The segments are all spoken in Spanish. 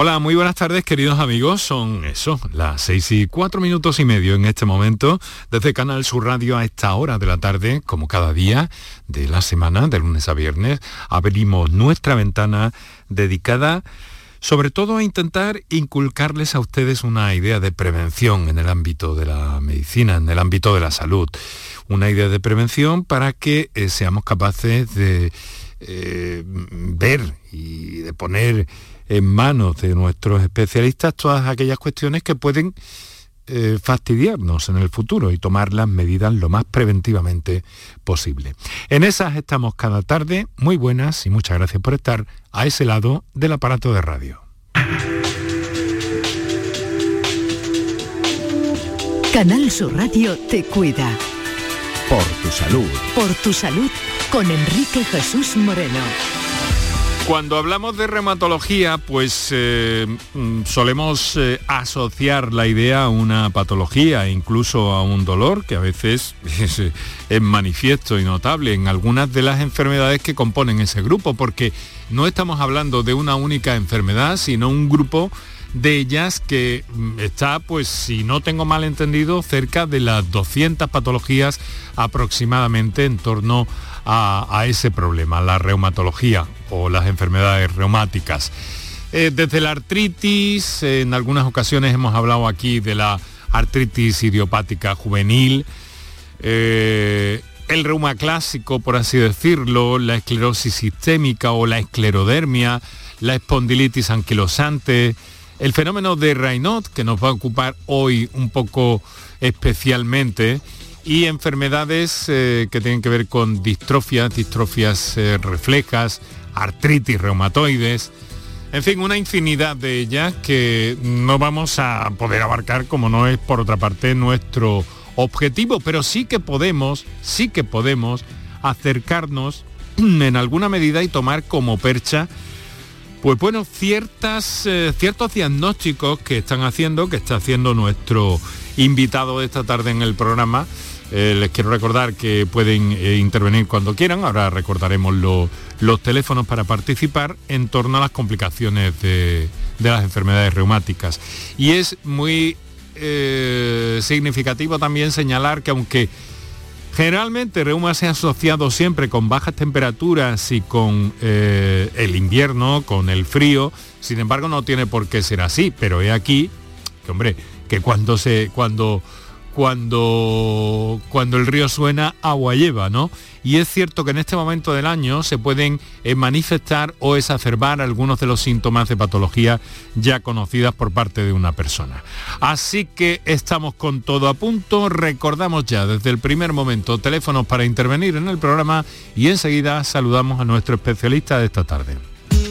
Hola, muy buenas tardes queridos amigos. Son eso, las seis y cuatro minutos y medio en este momento, desde Canal Sur Radio a esta hora de la tarde, como cada día de la semana, de lunes a viernes, abrimos nuestra ventana dedicada sobre todo a intentar inculcarles a ustedes una idea de prevención en el ámbito de la medicina, en el ámbito de la salud. Una idea de prevención para que eh, seamos capaces de eh, ver y de poner en manos de nuestros especialistas todas aquellas cuestiones que pueden eh, fastidiarnos en el futuro y tomar las medidas lo más preventivamente posible. En esas estamos cada tarde, muy buenas y muchas gracias por estar a ese lado del aparato de radio. Canal Sur Radio te cuida. Por tu salud. Por tu salud con Enrique Jesús Moreno. Cuando hablamos de reumatología, pues eh, mm, solemos eh, asociar la idea a una patología, incluso a un dolor, que a veces es, es, manifiesto y notable en algunas de las enfermedades que componen ese grupo, porque no estamos hablando de una única enfermedad, sino un grupo de ellas que mm, está, pues si no tengo mal entendido, cerca de las 200 patologías aproximadamente en torno a, ese problema, la reumatología o las enfermedades reumáticas. Eh, desde la artritis, en algunas ocasiones hemos hablado aquí de la artritis idiopática juvenil, eh, el reuma clásico, por así decirlo, la esclerosis sistémica o la esclerodermia, la espondilitis anquilosante, el fenómeno de Raynaud, que nos va a ocupar hoy un poco especialmente, y enfermedades eh, que tienen que ver con distrofias, distrofias eh, reflejas, artritis reumatoides, en fin, una infinidad de ellas que no vamos a poder abarcar como no es por otra parte nuestro objetivo, pero sí que podemos, sí que podemos acercarnos en alguna medida y tomar como percha pues bueno, ciertas, eh, ciertos diagnósticos que están haciendo, que está haciendo nuestro invitado esta tarde en el programa, eh, les quiero recordar que pueden eh, intervenir cuando quieran. Ahora recordaremos los teléfonos para participar en torno a las complicaciones de, las enfermedades reumáticas. Y es muy eh, significativo también señalar que aunque generalmente reuma se ha asociado siempre con bajas temperaturas y con el invierno, con el frío, sin embargo no tiene por qué ser así, pero he aquí que hombre, que cuando se cuando cuando, cuando el río suena, agua lleva, ¿no? Y es cierto que en este momento del año se pueden eh, manifestar o exacerbar algunos de los síntomas de patología ya conocidas por parte de una persona. Así que estamos con todo a punto, recordamos ya desde el primer momento teléfonos para intervenir en el programa y enseguida saludamos a nuestro especialista de esta tarde.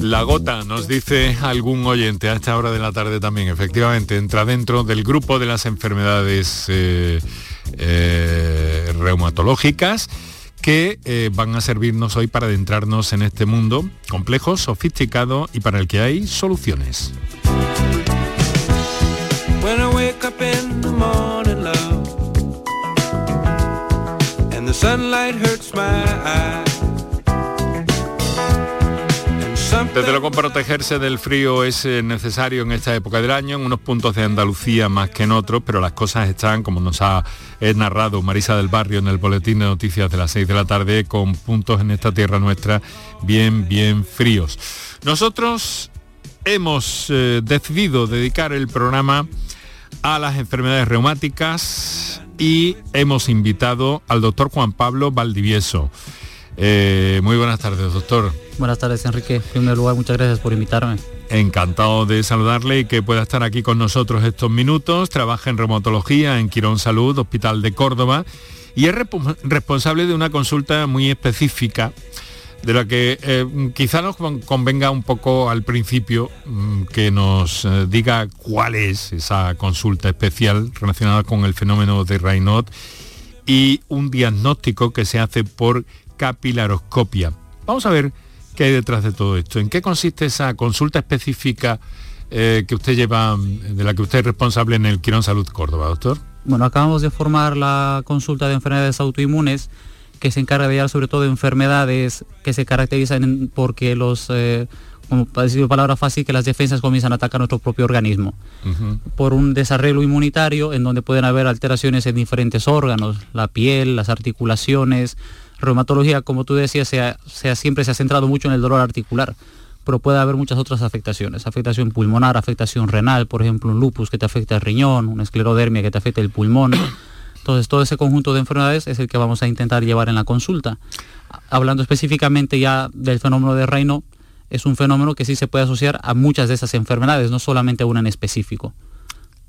La gota, nos dice algún oyente a esta hora de la tarde también, efectivamente, entra dentro del grupo de las enfermedades eh, eh, reumatológicas que eh, van a servirnos hoy para adentrarnos en este mundo complejo, sofisticado y para el que hay soluciones. Desde luego protegerse del frío es eh, necesario en esta época del año, en unos puntos de Andalucía más que en otros, pero las cosas están, como nos ha eh, narrado Marisa del Barrio en el boletín de noticias de las 6 de la tarde, con puntos en esta tierra nuestra bien, bien fríos. Nosotros hemos eh, decidido dedicar el programa a las enfermedades reumáticas y hemos invitado al doctor Juan Pablo Valdivieso. Muy buenas tardes, doctor. Buenas tardes, Enrique. En primer lugar, muchas gracias por invitarme. Encantado de saludarle y que pueda estar aquí con nosotros estos minutos. Trabaja en reumatología en Quirón Salud, Hospital de Córdoba, y es responsable de una consulta muy específica de la que eh, quizá nos convenga un poco al principio mm, que nos eh, diga cuál es esa consulta especial relacionada con el fenómeno de Raynaud y un diagnóstico que se hace por capilaroscopia. Vamos a ver qué hay detrás de todo esto. ¿En qué consiste esa consulta específica eh, que usted lleva, de la que usted es responsable en el Quirón Salud Córdoba, doctor? Bueno, acabamos de formar la consulta de enfermedades autoinmunes que se encarga de llevar sobre todo enfermedades que se caracterizan porque los, eh, como para decir palabra fácil, que las defensas comienzan a atacar nuestro propio organismo. Por un desarrollo inmunitario en donde pueden haber alteraciones en diferentes órganos, la piel, las articulaciones, reumatología, como tú decías, siempre se ha centrado mucho en el dolor articular pero puede haber muchas otras afectaciones, afectación pulmonar, afectación renal, por ejemplo un lupus que te afecta el riñón, una esclerodermia que te afecta el pulmón. Entonces todo ese conjunto de enfermedades es el que vamos a intentar llevar en la consulta. Hablando específicamente ya del fenómeno de Reino, es un fenómeno que sí se puede asociar a muchas de esas enfermedades, no solamente a una en específico.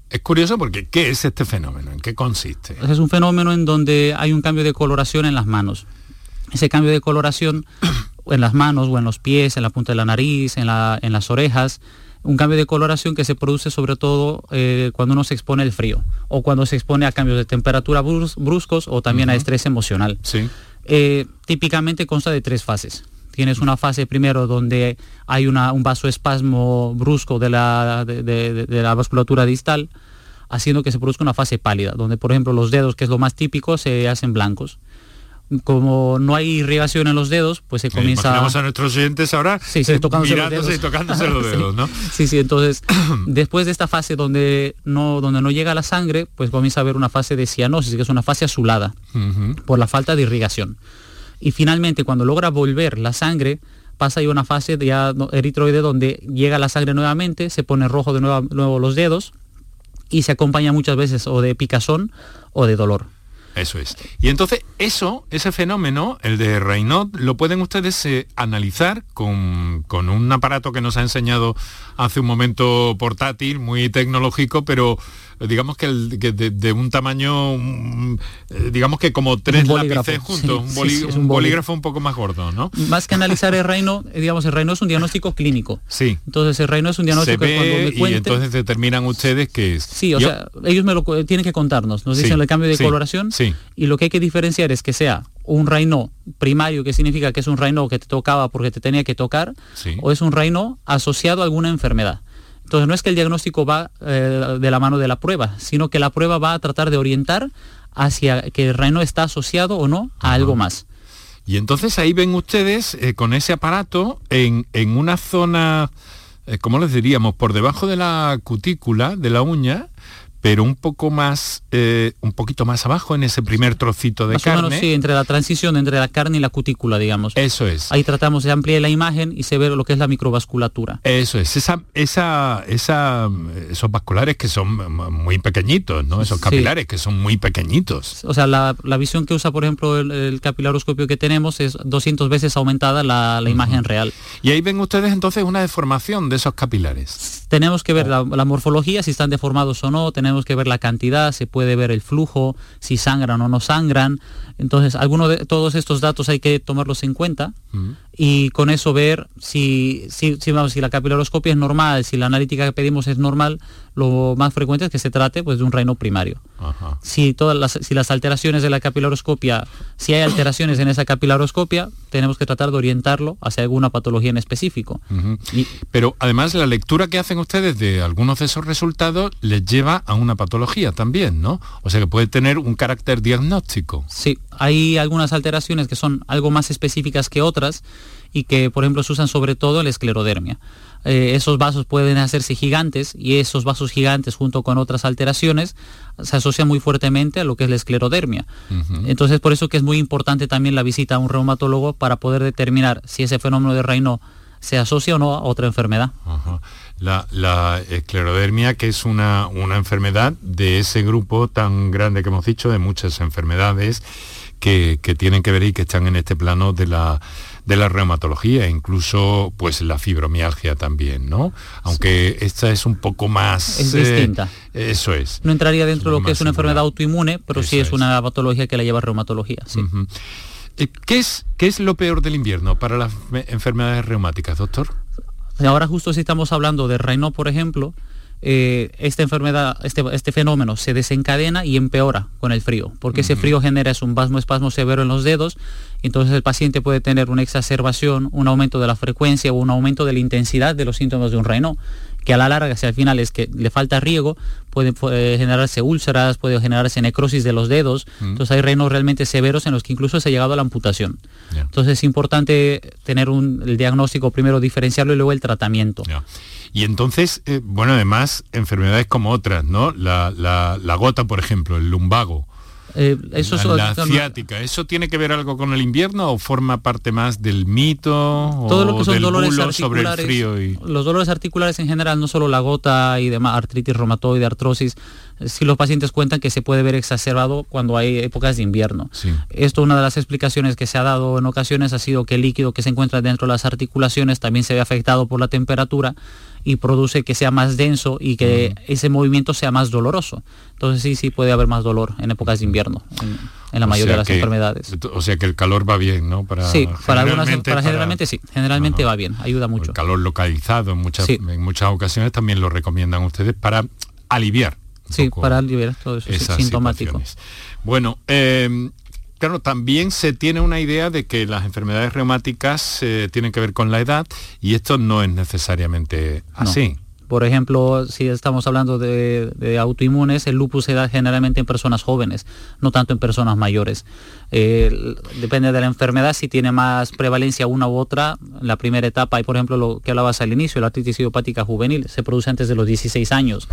Es curioso porque ¿qué es este fenómeno? ¿En qué consiste? Es un fenómeno en donde hay un cambio de coloración en las manos. Ese cambio de coloración en las manos o en los pies, en la punta de la nariz, en, las orejas, un cambio de coloración que se produce sobre todo eh, cuando uno se expone al frío o cuando se expone a cambios de temperatura bruscos o también a estrés emocional. Sí. Eh, típicamente consta de tres fases. Tienes una fase primero donde hay un vasoespasmo brusco de la, de la vasculatura distal, haciendo que se produzca una fase pálida, donde por ejemplo los dedos, que es lo más típico, se hacen blancos como no hay irrigación en los dedos, pues se comienza... Imaginamos a nuestros oyentes ahora sí, sí, tocándose los dedos. y tocándose los dedos, ¿no? Sí, sí, entonces después de esta fase donde no, donde no llega la sangre, pues comienza a haber una fase de cianosis, que es una fase azulada, por la falta de irrigación. Y finalmente, cuando logra volver la sangre, pasa a una fase de ya eritroide donde llega la sangre nuevamente, se pone rojo de nuevo, nuevo los dedos y se acompaña muchas veces o de picazón o de dolor. Eso es. Y entonces eso, ese fenómeno, el de Raynaud, lo pueden ustedes eh, analizar con, con, un aparato que nos ha enseñado hace un momento portátil, muy tecnológico, pero digamos que, el, de, un tamaño, mm, eh, digamos que como tres lápices juntos, un, bolígrafo un poco más gordo, ¿no? Más que analizar el reino, eh, digamos, el reino es un diagnóstico clínico. Sí. Entonces el reino es un diagnóstico que cuando me Y entonces determinan ustedes que es. Sí, o sea, ellos me lo tienen que contarnos, nos dicen el cambio de coloración sí. Y lo que hay que diferenciar es que sea un reino primario, que significa que es un reino que te tocaba porque te tenía que tocar, o es un reino asociado a alguna enfermedad. Entonces no es que el diagnóstico va eh, de la mano de la prueba, sino que la prueba va a tratar de orientar hacia que el reino está asociado o no a algo más. Y entonces ahí ven ustedes eh, con ese aparato en, una zona, eh, ¿cómo les diríamos? Por debajo de la cutícula de la uña, pero un poco más, eh, un poquito más abajo en ese primer trocito de carne. O menos, sí, entre la transición entre la carne y la cutícula, digamos. Eso es. Ahí tratamos de ampliar la imagen y se ve lo que es la microvasculatura. Eso es, esa, esa, esa, esos vasculares que son muy pequeñitos, ¿no? Esos capilares que son muy pequeñitos. O sea, la, visión que usa, por ejemplo, el, capilaroscopio que tenemos es 200 veces aumentada la, imagen real. Y ahí ven ustedes entonces una deformación de esos capilares. Tenemos que ver la, la morfología, si están deformados o no, tenemos tenemos que ver la cantidad, se puede ver el flujo, si sangran o no sangran. Entonces, algunos de todos estos datos hay que tomarlos en cuenta y con eso ver si, si, si, si la capilaroscopia es normal, si la analítica que pedimos es normal, lo más frecuente es que se trate pues, de un reino primario. Si, todas las, si las alteraciones de la capilaroscopia, si hay alteraciones en esa capilaroscopia, tenemos que tratar de orientarlo hacia alguna patología en específico. Pero además la lectura que hacen ustedes de algunos de esos resultados les lleva a una patología también, ¿no? O sea que puede tener un carácter diagnóstico. Sí, hay algunas alteraciones que son algo más específicas que otras y que, por ejemplo, se usan sobre todo en la esclerodermia. Eh, esos vasos pueden hacerse gigantes y esos vasos gigantes junto con otras alteraciones se asocian muy fuertemente a lo que es la esclerodermia. Entonces por eso que es muy importante también la visita a un reumatólogo para poder determinar si ese fenómeno de Raynaud se asocia o no a otra enfermedad. La, esclerodermia, que es una, una enfermedad de ese grupo tan grande que hemos dicho, de muchas enfermedades que, que tienen que ver y que están en este plano de la de la reumatología, incluso pues la fibromialgia también, ¿no? Aunque esta es un poco más... Es distinta. Eh, eso es. No entraría dentro de lo que es una enfermedad autoinmune, pero sí es, una patología que la lleva reumatología. Sí. Eh, ¿Qué, es, ¿Qué es lo peor del invierno para las enfermedades reumáticas, doctor? Ahora justo si estamos hablando de Raynaud, por ejemplo, eh, esta enfermedad, este, este, fenómeno se desencadena y empeora con el frío, porque ese frío genera un vasmo espasmo severo en los dedos, entonces el paciente puede tener una exacerbación, un aumento de la frecuencia o un aumento de la intensidad de los síntomas de un Raynaud que a la larga, si al final es que le falta riego, puede, generarse úlceras, puede generarse necrosis de los dedos. Entonces hay reinos realmente severos en los que incluso se ha llegado a la amputación. Entonces es importante tener un, el diagnóstico primero, diferenciarlo y luego el tratamiento. Y entonces, eh, bueno, además, enfermedades como otras, ¿no? La, gota, por ejemplo, el lumbago. Eh, eso la, ciática, ¿eso tiene que ver algo con el invierno o forma parte más del mito Todo lo que son dolores sobre el frío? Y... Los dolores articulares en general, no solo la gota y demás, artritis reumatoide, artrosis, si los pacientes cuentan que se puede ver exacerbado cuando hay épocas de invierno. Esto, una de las explicaciones que se ha dado en ocasiones ha sido que el líquido que se encuentra dentro de las articulaciones también se ve afectado por la temperatura y produce que sea más denso y que ese movimiento sea más doloroso. Entonces sí, sí puede haber más dolor en épocas de invierno, en, la mayoría de las enfermedades. O sea que el calor va bien, ¿no? Para, sí, para algunas, para, generalmente sí, generalmente va bien, ayuda mucho. El calor localizado en muchas, en muchas ocasiones también lo recomiendan ustedes para aliviar. Sí, para aliviar todo eso, es sintomático. Bueno, eh, claro, también se tiene una idea de que las enfermedades reumáticas eh, tienen que ver con la edad y esto no es necesariamente así. Por ejemplo, si estamos hablando de, autoinmunes, el lupus se da generalmente en personas jóvenes, no tanto en personas mayores. Eh, depende de la enfermedad, si tiene más prevalencia una u otra, en la primera etapa hay, por ejemplo, lo que hablabas al inicio, la artritis idiopática juvenil, se produce antes de los 16 años.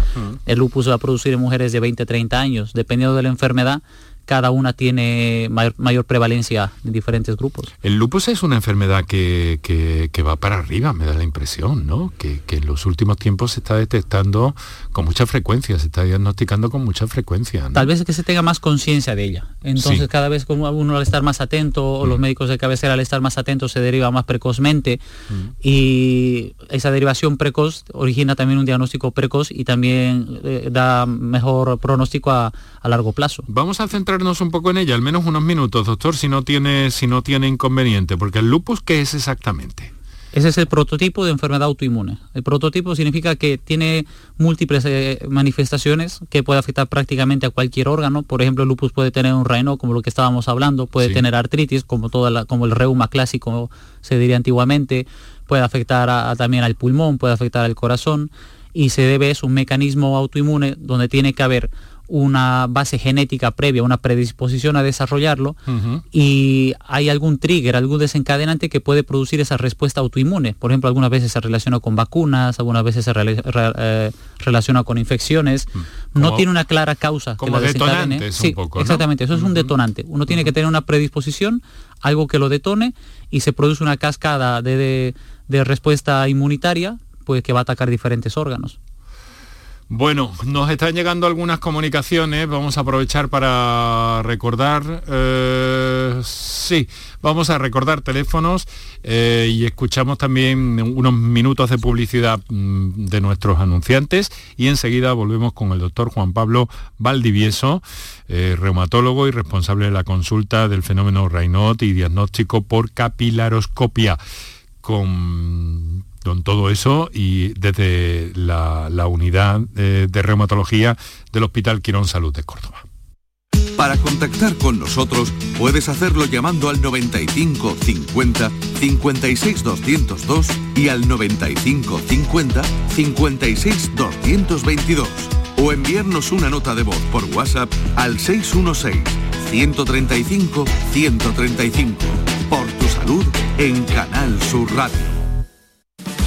El lupus va a producir en mujeres de 20, 30 años. Dependiendo de la enfermedad, cada una tiene mayor, prevalencia en diferentes grupos. El lupus es una enfermedad que, va para arriba, me da la impresión, ¿no? Que, en los últimos tiempos se está detectando con mucha frecuencia, se está diagnosticando con mucha frecuencia. Tal vez es que se tenga más conciencia de ella. Entonces cada vez como uno al estar más atento, o los mm. médicos de cabecera al estar más atentos se deriva más precozmente mm. y esa derivación precoz origina también un diagnóstico precoz y también eh, da mejor pronóstico a, a largo plazo. Vamos a centrar un poco en ella, al menos unos minutos, doctor, si no tiene, si no tiene inconveniente, porque el lupus, ¿qué es exactamente? Ese es el prototipo de enfermedad autoinmune. El prototipo significa que tiene múltiples eh, manifestaciones que puede afectar prácticamente a cualquier órgano. Por ejemplo, el lupus puede tener un reino, como lo que estábamos hablando, puede tener artritis, como, toda como el reuma clásico se diría antiguamente, puede afectar también al pulmón, puede afectar al corazón, y se debe, es un mecanismo autoinmune donde tiene que haber una base genética previa, una predisposición a desarrollarlo y hay algún trigger, algún desencadenante que puede producir esa respuesta autoinmune. Por ejemplo, algunas veces se relaciona con vacunas, algunas veces se eh, relaciona con infecciones. Mm. no tiene una clara causa como que la desencadene. Sí, exactamente, eso es un detonante. Uno tiene que tener una predisposición, algo que lo detone y se produce una cascada de, de respuesta inmunitaria pues, que va a atacar diferentes órganos. Bueno, nos están llegando algunas comunicaciones, vamos a aprovechar para recordar, eh, sí, vamos a recordar teléfonos eh, y escuchamos también unos minutos de publicidad mm, de nuestros anunciantes y enseguida volvemos con el doctor Juan Pablo Valdivieso, eh, reumatólogo y responsable de la consulta del fenómeno Raynaud y diagnóstico por capilaroscopia. Con con todo eso y desde la, unidad de, de reumatología del Hospital Quirón Salud de Córdoba. Para contactar con nosotros puedes hacerlo llamando al 95 50 56 202 y al 95 50 56 222 o enviarnos una nota de voz por WhatsApp al 616 135 135 por tu salud en Canal Sur Radio.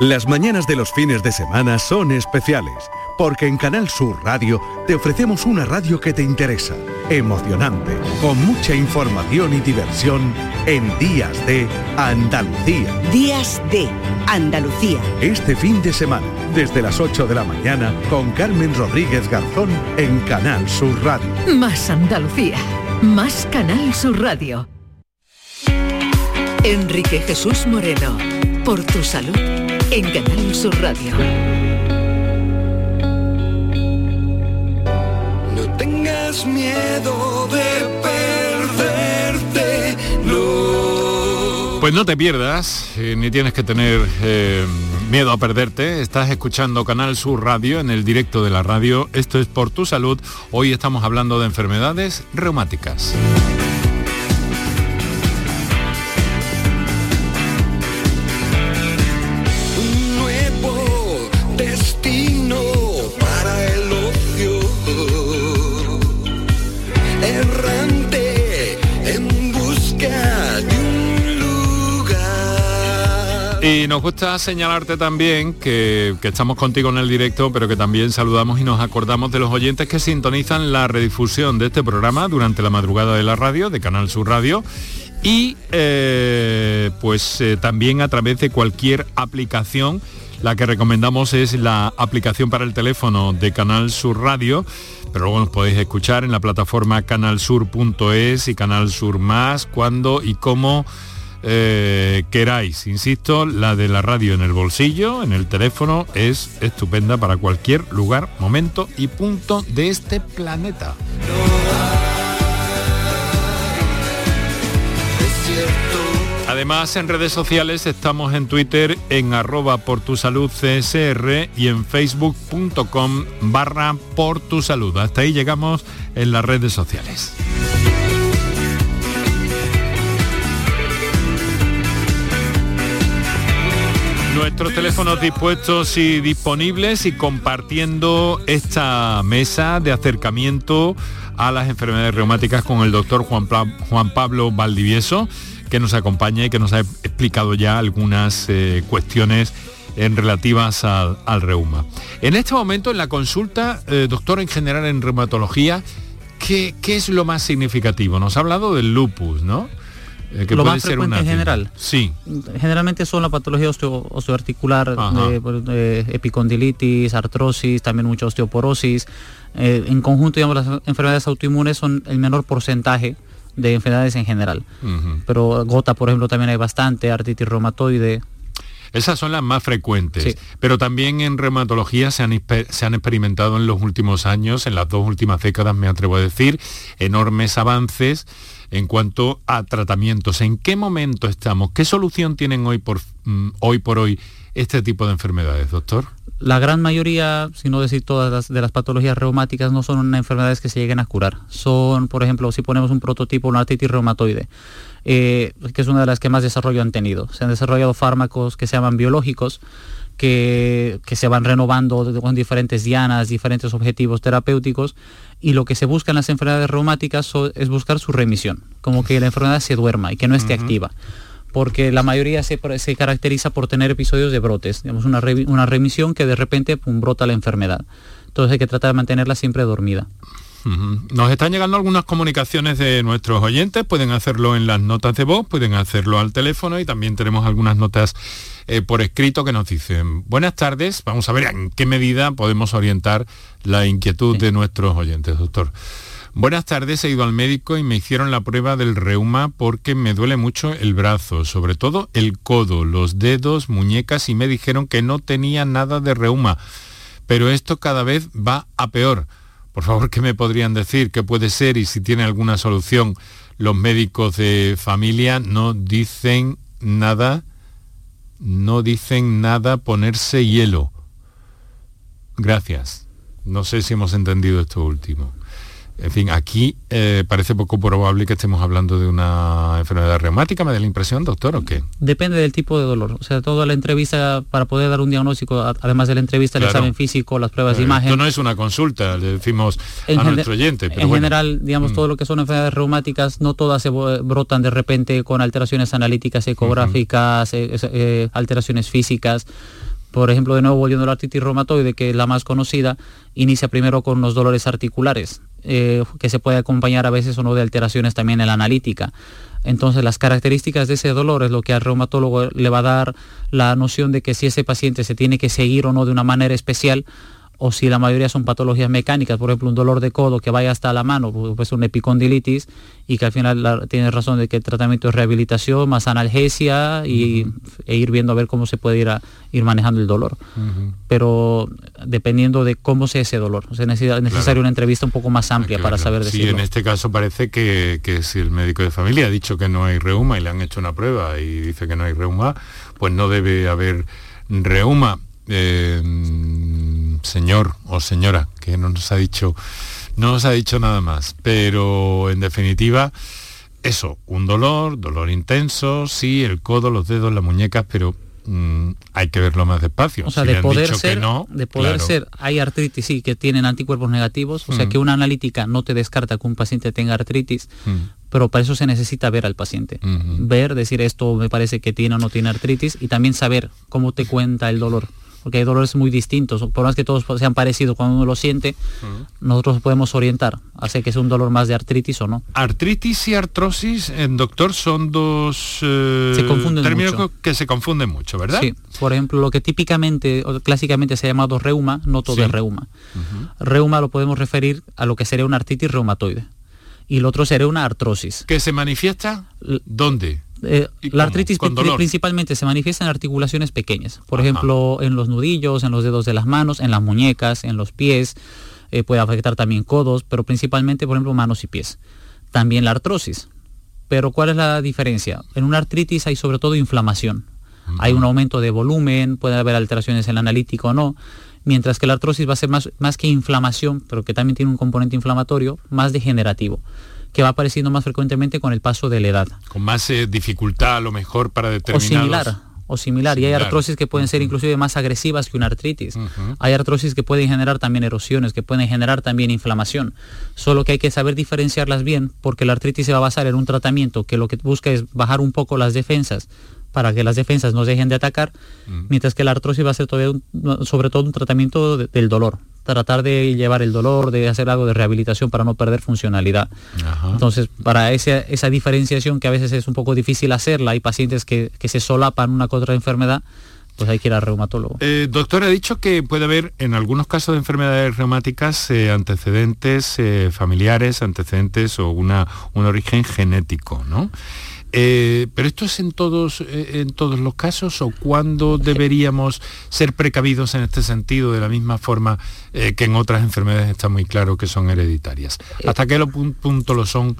Las mañanas de los fines de semana son especiales, porque en Canal Sur Radio te ofrecemos una radio que te interesa, emocionante, con mucha información y diversión en Días de Andalucía. Días de Andalucía. Este fin de semana, desde las 8 de la mañana, con Carmen Rodríguez Garzón en Canal Sur Radio. Más Andalucía. Más Canal Sur Radio. Enrique Jesús Moreno. Por tu salud. En Canal Sur Radio. No tengas miedo de perderte, no. Pues no te pierdas, eh, ni tienes que tener eh, miedo a perderte. Estás escuchando Canal Sur Radio en el directo de la radio. Esto es por tu salud. Hoy estamos hablando de enfermedades reumáticas. Nos gusta señalarte también que, que estamos contigo en el directo, pero que también saludamos y nos acordamos de los oyentes que sintonizan la redifusión de este programa durante la madrugada de la radio, de Canal Sur Radio, y eh, pues eh, también a través de cualquier aplicación. La que recomendamos es la aplicación para el teléfono de Canal Sur Radio, pero luego nos podéis escuchar en la plataforma canalsur.es y Canal Sur Más, cuando y cómo eh, queráis. Insisto, la de la radio en el bolsillo, en el teléfono, es estupenda para cualquier lugar, momento y punto de este planeta. Además, en redes sociales estamos en Twitter en arroba por tu salud CSR y en facebook.com barra por tu salud. Hasta ahí llegamos en las redes sociales. Nuestros teléfonos dispuestos y disponibles y compartiendo esta mesa de acercamiento a las enfermedades reumáticas con el doctor Juan, Juan Pablo Valdivieso, que nos acompaña y que nos ha explicado ya algunas eh, cuestiones en relativas al, al reuma. En este momento, en la consulta, eh, doctor en general en reumatología, ¿qué, qué es lo más significativo? Nos ha hablado del lupus, ¿no? Eh, que Lo puede más ser frecuente en general. Sí. Generalmente son la patología osteo- osteoarticular, de- por- de epicondilitis, artrosis, también mucha osteoporosis. Eh, en conjunto, digamos, las enfermedades autoinmunes son el menor porcentaje de enfermedades en general. Pero gota, por ejemplo, también hay bastante, artritis reumatoide. Esas son las más frecuentes, Sí. pero también en reumatología se han, se han experimentado en los últimos años, en las dos últimas décadas me atrevo a decir, enormes avances en cuanto a tratamientos. ¿En qué momento estamos? ¿Qué solución tienen hoy por, mm, hoy, por hoy este tipo de enfermedades, doctor? La gran mayoría, si no decir todas las de las patologías reumáticas, no son enfermedades que se lleguen a curar. Son, por ejemplo, si ponemos un prototipo, una artritis reumatoide, eh, que es una de las que más desarrollo han tenido. Se han desarrollado fármacos que se llaman biológicos, que, que se van renovando con diferentes dianas, diferentes objetivos terapéuticos, y lo que se busca en las enfermedades reumáticas so- es buscar su remisión, como que la enfermedad se duerma y que no esté activa porque la mayoría se, se caracteriza por tener episodios de brotes, digamos una, re- una remisión que de repente pum, brota la enfermedad. Entonces hay que tratar de mantenerla siempre dormida. Nos están llegando algunas comunicaciones de nuestros oyentes, pueden hacerlo en las notas de voz, pueden hacerlo al teléfono y también tenemos algunas notas eh, por escrito que nos dicen, buenas tardes, vamos a ver en qué medida podemos orientar la inquietud de nuestros oyentes, doctor. Buenas tardes, he ido al médico y me hicieron la prueba del reuma porque me duele mucho el brazo, sobre todo el codo, los dedos, muñecas y me dijeron que no tenía nada de reuma. Pero esto cada vez va a peor. Por favor, ¿qué me podrían decir? ¿Qué puede ser? Y si tiene alguna solución. Los médicos de familia no dicen nada, no dicen nada ponerse hielo. Gracias. No sé si hemos entendido esto último. En fin, aquí eh, parece poco probable que estemos hablando de una enfermedad reumática, me da la impresión, doctor, ¿o qué? Depende del tipo de dolor. O sea, toda la entrevista, para poder dar un diagnóstico, además de la entrevista, el Claro. examen físico, las pruebas de Eh, imagen. Esto no es una consulta, le decimos En a nuestro oyente. Pero en bueno. general, digamos, Mm. todo lo que son enfermedades reumáticas, no todas se brotan de repente con alteraciones analíticas, ecográficas, eh, alteraciones físicas. Por ejemplo, de nuevo volviendo a la artritis reumatoide, que es la más conocida, inicia primero con los dolores articulares, eh, que se puede acompañar a veces o no de alteraciones también en la analítica. Entonces, las características de ese dolor es lo que al reumatólogo le va a dar la noción de que si ese paciente se tiene que seguir o no de una manera especial, o si la mayoría son patologías mecánicas, por ejemplo, un dolor de codo que vaya hasta la mano, pu- pues una epicondilitis, y que al final la- tiene razón de que el tratamiento es rehabilitación, más analgesia y, e ir viendo a ver cómo se puede ir, a- ir manejando el dolor. Pero dependiendo de cómo sea ese dolor, o sea, necesita- es necesaria Claro. una entrevista un poco más amplia para saber Sí, decirlo. en este caso parece que, que si el médico de familia ha dicho que no hay reuma y le han hecho una prueba y dice que no hay reuma, pues no debe haber reuma. Eh, señor o señora, que no nos ha dicho, no nos ha dicho nada más. Pero en definitiva, eso, un dolor, dolor intenso, sí, el codo, los dedos, las muñecas, pero mm, hay que verlo más despacio. O sea, Si de poder ser, no, de poder claro. ser, hay artritis sí que tienen anticuerpos negativos, o sea Mm. que una analítica no te descarta que un paciente tenga artritis, Mm. pero para eso se necesita ver al paciente. Ujú. Ver, decir esto me parece que tiene o no tiene artritis y también saber cómo te cuenta el dolor. Porque hay dolores muy distintos, por más que todos sean parecidos cuando uno lo siente, nosotros podemos orientar, hacer que es un dolor más de artritis o no. Artritis y artrosis, doctor, son dos eh, Se confunden términos mucho. que se confunden mucho, ¿verdad? Sí, por ejemplo, lo que típicamente o clásicamente se ha llamado reuma, no todo Sí. es reuma. Reuma lo podemos referir a lo que sería una artritis reumatoide. Y lo otro sería una artrosis. ¿Que se manifiesta? ¿Dónde? Eh, ¿Y la artritis principalmente se manifiesta en articulaciones pequeñas, por Ajá. ejemplo, en los nudillos, en los dedos de las manos, en las muñecas, en los pies, eh, puede afectar también codos, pero principalmente, por ejemplo, manos y pies. También la artrosis. Pero ¿cuál es la diferencia? En una artritis hay sobre todo inflamación. Hay un aumento de volumen, puede haber alteraciones en la analítica o no, mientras que la artrosis va a ser más, más que inflamación, pero que también tiene un componente inflamatorio, más degenerativo, que va apareciendo más frecuentemente con el paso de la edad. Con más eh, dificultad a lo mejor para o determinados... similar o similar. Y hay artrosis que pueden ser inclusive más agresivas que una artritis. Hay artrosis que pueden generar también erosiones que pueden generar también inflamación. Solo que hay que saber diferenciarlas bien porque la artritis se va a basar en un tratamiento que lo que busca es bajar un poco las defensas para que las defensas no dejen de atacar mientras que la artrosis va a ser todavía un- sobre todo un tratamiento de- del dolor tratar de llevar el dolor de hacer algo de rehabilitación para no perder funcionalidad Ajá. entonces, para esa, esa diferenciación que a veces es un poco difícil hacerla, hay pacientes que, que se solapan una con otra enfermedad, pues hay que ir al reumatólogo. Eh, doctor, ha dicho que puede haber en algunos casos de enfermedades reumáticas eh, antecedentes eh, familiares, antecedentes o una, un origen genético, ¿no? Eh, pero esto es en todos, eh, en todos los casos o cuándo deberíamos ser precavidos en este sentido de la misma forma eh, que en otras enfermedades está muy claro que son hereditarias. ¿Hasta qué lo pun- punto lo son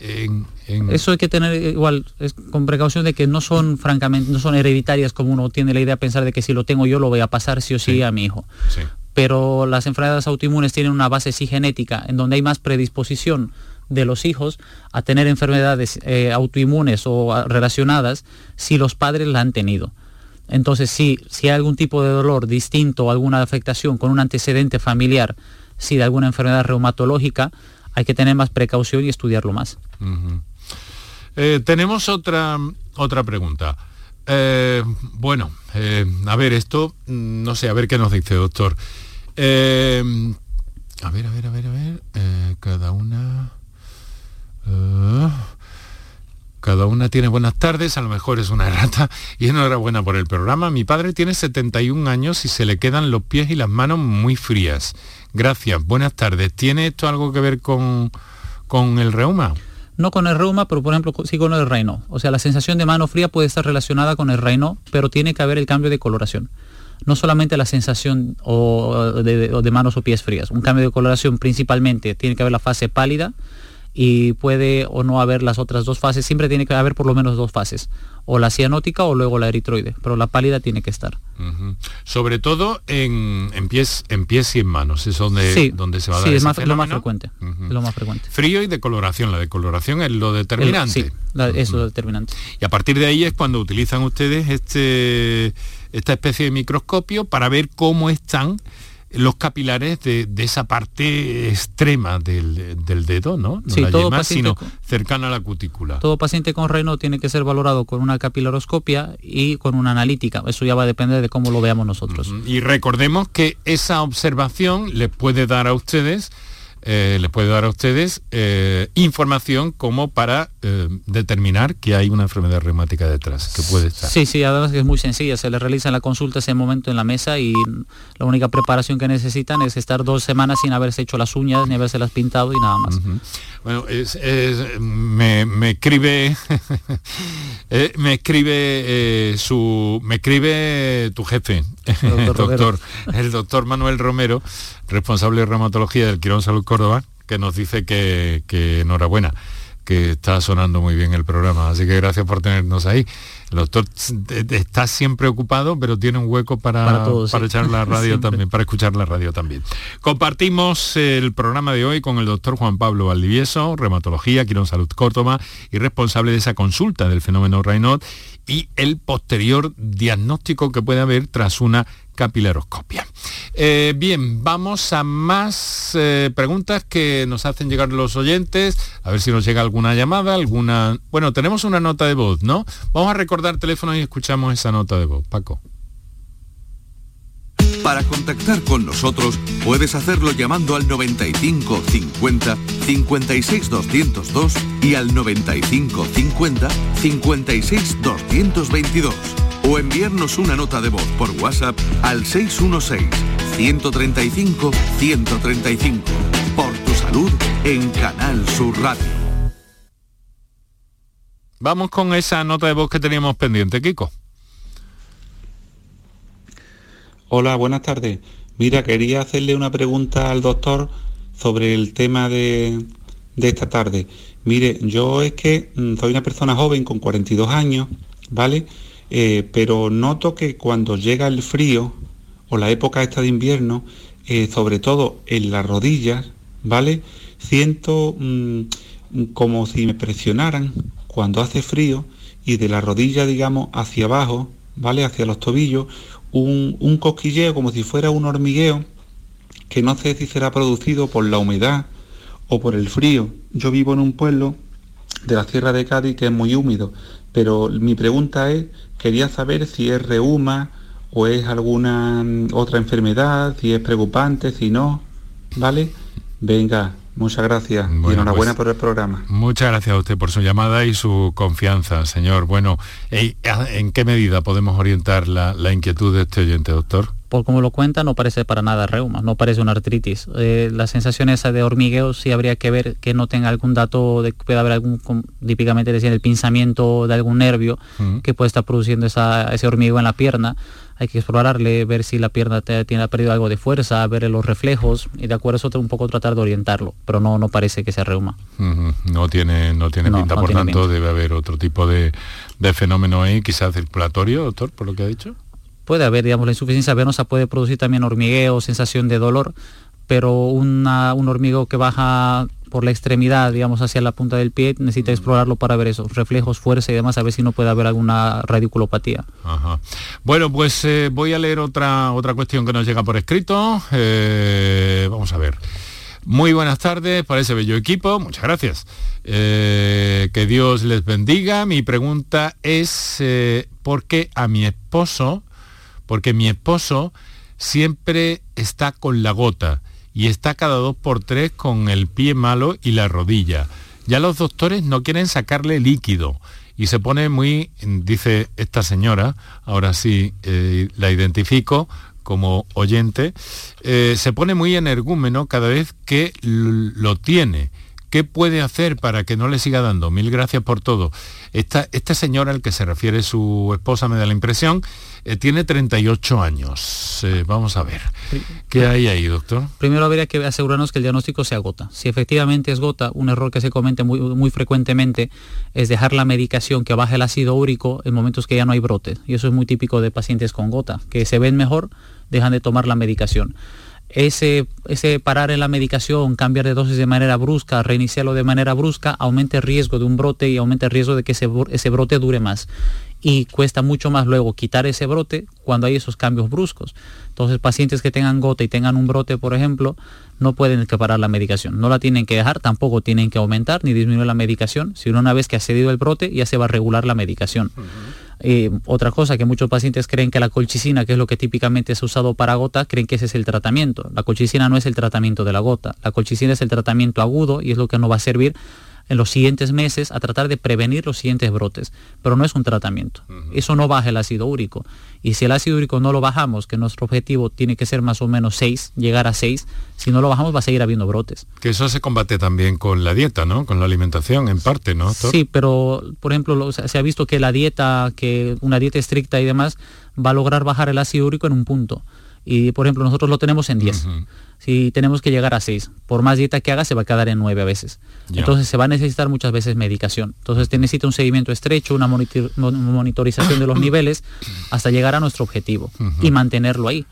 en, en- Eso hay que tener igual es con precaución de que no son francamente, no son hereditarias como uno tiene la idea de pensar de que si lo tengo yo lo voy a pasar sí o sí, Sí. a mi hijo. Sí. Pero las enfermedades autoinmunes tienen una base sí genética, en donde hay más predisposición de los hijos a tener enfermedades eh, autoinmunes o ah, relacionadas si los padres la han tenido. Entonces, si, si hay algún tipo de dolor distinto o alguna afectación con un antecedente familiar, si de alguna enfermedad reumatológica, hay que tener más precaución y estudiarlo más. Eh, tenemos otra, otra pregunta. Eh, bueno, a ver, esto, mm, no sé, a ver qué nos dice, doctor. A ver, a ver, a ver, a ver. cada una... eh, cada una tiene buenas tardes, a lo mejor es una rata y enhorabuena por el programa. Mi padre tiene 71 años y se le quedan los pies y las manos muy frías. Gracias, buenas tardes. ¿Tiene esto algo que ver con, con el reuma? No con el reuma, pero por ejemplo sí con el reino. O sea, la sensación de mano fría puede estar relacionada con el reino, pero tiene que haber el cambio de coloración. No solamente la sensación de- o de manos o pies frías. Un cambio de coloración principalmente tiene que haber la fase pálida y puede o no haber las otras dos fases, siempre tiene que haber por lo menos dos fases, o la cianótica o luego la eritroide, pero la pálida tiene que estar. Sobre todo en, pies, en pies y en manos, es donde, donde se va a dar sí, es más, lo más frecuente, lo más frecuente. Frío y decoloración, la decoloración es lo determinante. sí, es lo determinante. Y a partir de ahí es cuando utilizan ustedes este, esta especie de microscopio para ver cómo están los capilares de, esa parte extrema del, dedo, ¿no? sí, todo paciente, sino cercana a la cutícula. Todo paciente con reno tiene que ser valorado con una capilaroscopia y con una analítica. Eso ya va a depender de cómo lo veamos nosotros. Y recordemos que esa observación les puede dar a ustedes eh, les puede dar a ustedes eh, información como para eh, determinar que hay una enfermedad reumática detrás, que puede estar. Sí, sí, además que es muy sencilla, se les realiza la consulta ese momento en la mesa y la única preparación que necesitan es estar dos semanas sin haberse hecho las uñas ni haberse las pintado y nada más. Bueno, me, escribe me escribe su me escribe tu jefe, el doctor, el doctor Manuel Romero responsable de reumatología del Quirón Salud Córdoba, que nos dice que, enhorabuena, que está sonando muy bien el programa. Así que gracias por tenernos ahí. El doctor está siempre ocupado, pero tiene un hueco para, para, echar la radio también, para escuchar la radio también. Compartimos el programa de hoy con el doctor Juan Pablo Valdivieso, reumatología, Quirón Salud Córdoba y responsable de esa consulta del fenómeno Raynaud y el posterior diagnóstico que puede haber tras una capilaroscopia. Eh, bien, vamos a más eh, preguntas que nos hacen llegar los oyentes, a ver si nos llega alguna llamada, alguna... Bueno, tenemos una nota de voz, ¿no? Vamos a recordar teléfono y escuchamos esa nota de voz. Paco. Para contactar con nosotros puedes hacerlo llamando al 95 50 56 202 y al 95 50 56 222 o enviarnos una nota de voz por WhatsApp al 616-135-135. Por tu salud en Canal Sur Radio. Vamos con esa nota de voz que teníamos pendiente, Kiko. Hola, buenas tardes. Mira, quería hacerle una pregunta al doctor sobre el tema de, de esta tarde. Mire, yo es que mm, soy una persona joven con 42 años, ¿vale? Eh, pero noto que cuando llega el frío o la época esta de invierno, eh, sobre todo en las rodillas, ¿vale? Siento mm, como si me presionaran cuando hace frío y de la rodilla, digamos, hacia abajo, ¿vale? Hacia los tobillos, un, un cosquilleo como si fuera un hormigueo que no sé si será producido por la humedad o por el frío. Yo vivo en un pueblo de la Sierra de Cádiz que es muy húmedo, pero mi pregunta es Quería saber si es reuma o es alguna mm, otra enfermedad, si es preocupante, si no, ¿vale? Venga, muchas gracias y enhorabuena pues, por el programa. Muchas gracias a usted por su llamada y su confianza, señor. Bueno, ¿en qué medida podemos orientar la, la inquietud de este oyente, doctor? Por como lo cuenta, no parece para nada reuma, no parece una artritis. Eh, la sensación esa de hormigueo sí habría que ver que no tenga algún dato de que pueda haber algún, típicamente decían, el pinzamiento de algún nervio que puede estar produciendo ese hormigueo en la pierna. Hay que explorarle, ver si la pierna tiene, ha perdido algo de fuerza, ver los reflejos y de acuerdo a eso un poco tratar de orientarlo, pero no, no parece que sea reuma. No tiene, no tiene pinta, por tanto debe haber otro tipo de, de fenómeno ahí, quizás circulatorio, doctor, por lo que ha dicho puede haber, digamos, la insuficiencia venosa puede producir también hormigueo, sensación de dolor, pero un hormigueo que baja por la extremidad, digamos, hacia la punta del pie, necesita explorarlo para ver esos reflejos, fuerza y demás, a ver si no puede haber alguna radiculopatía. Bueno, pues eh, voy a leer otra, otra cuestión que nos llega por escrito. Eh, vamos a ver. Muy buenas tardes para ese bello equipo, muchas gracias. Eh, que Dios les bendiga. Mi pregunta es, ¿por qué a mi esposo porque mi esposo siempre está con la gota y está cada dos por tres con el pie malo y la rodilla. Ya los doctores no quieren sacarle líquido y se pone muy, dice esta señora, ahora sí eh, la identifico como oyente, eh, se pone muy energúmeno cada vez que lo tiene ¿Qué puede hacer para que no le siga dando? Mil gracias por todo. Esta, esta señora al que se refiere su esposa, me da la impresión, eh, tiene 38 años. Eh, vamos a ver. ¿Qué hay ahí, doctor? Primero habría que asegurarnos que el diagnóstico sea gota. Si efectivamente es gota, un error que se comete muy, muy frecuentemente es dejar la medicación que baje el ácido úrico en momentos que ya no hay brote. Y eso es muy típico de pacientes con gota, que se ven mejor, dejan de tomar la medicación ese, ese parar en la medicación, cambiar de dosis de manera brusca, reiniciarlo de manera brusca, aumenta el riesgo de un brote y aumenta el riesgo de que ese, ese brote dure más. Y cuesta mucho más luego quitar ese brote cuando hay esos cambios bruscos. Entonces, pacientes que tengan gota y tengan un brote, por ejemplo, no pueden que parar la medicación. No la tienen que dejar, tampoco tienen que aumentar ni disminuir la medicación, sino una vez que ha cedido el brote ya se va a regular la medicación. Eh, otra cosa que muchos pacientes creen que la colchicina, que es lo que típicamente es usado para gota, creen que ese es el tratamiento. La colchicina no es el tratamiento de la gota. La colchicina es el tratamiento agudo y es lo que nos va a servir en los siguientes meses a tratar de prevenir los siguientes brotes, pero no es un tratamiento. Eso no baja el ácido úrico. Y si el ácido úrico no lo bajamos, que nuestro objetivo tiene que ser más o menos 6, llegar a 6, si no lo bajamos va a seguir habiendo brotes. Que eso se combate también con la dieta, ¿no? Con la alimentación en parte, ¿no? Sí, pero por ejemplo se ha visto que la dieta, que una dieta estricta y demás, va a lograr bajar el ácido úrico en un punto. Y por ejemplo nosotros lo tenemos en 10 si tenemos que llegar a 6. Por más dieta que haga, se va a quedar en 9 a veces. Entonces se va a necesitar muchas veces medicación. Entonces te necesita un seguimiento estrecho, una monitorización de los niveles hasta llegar a nuestro objetivo y mantenerlo ahí.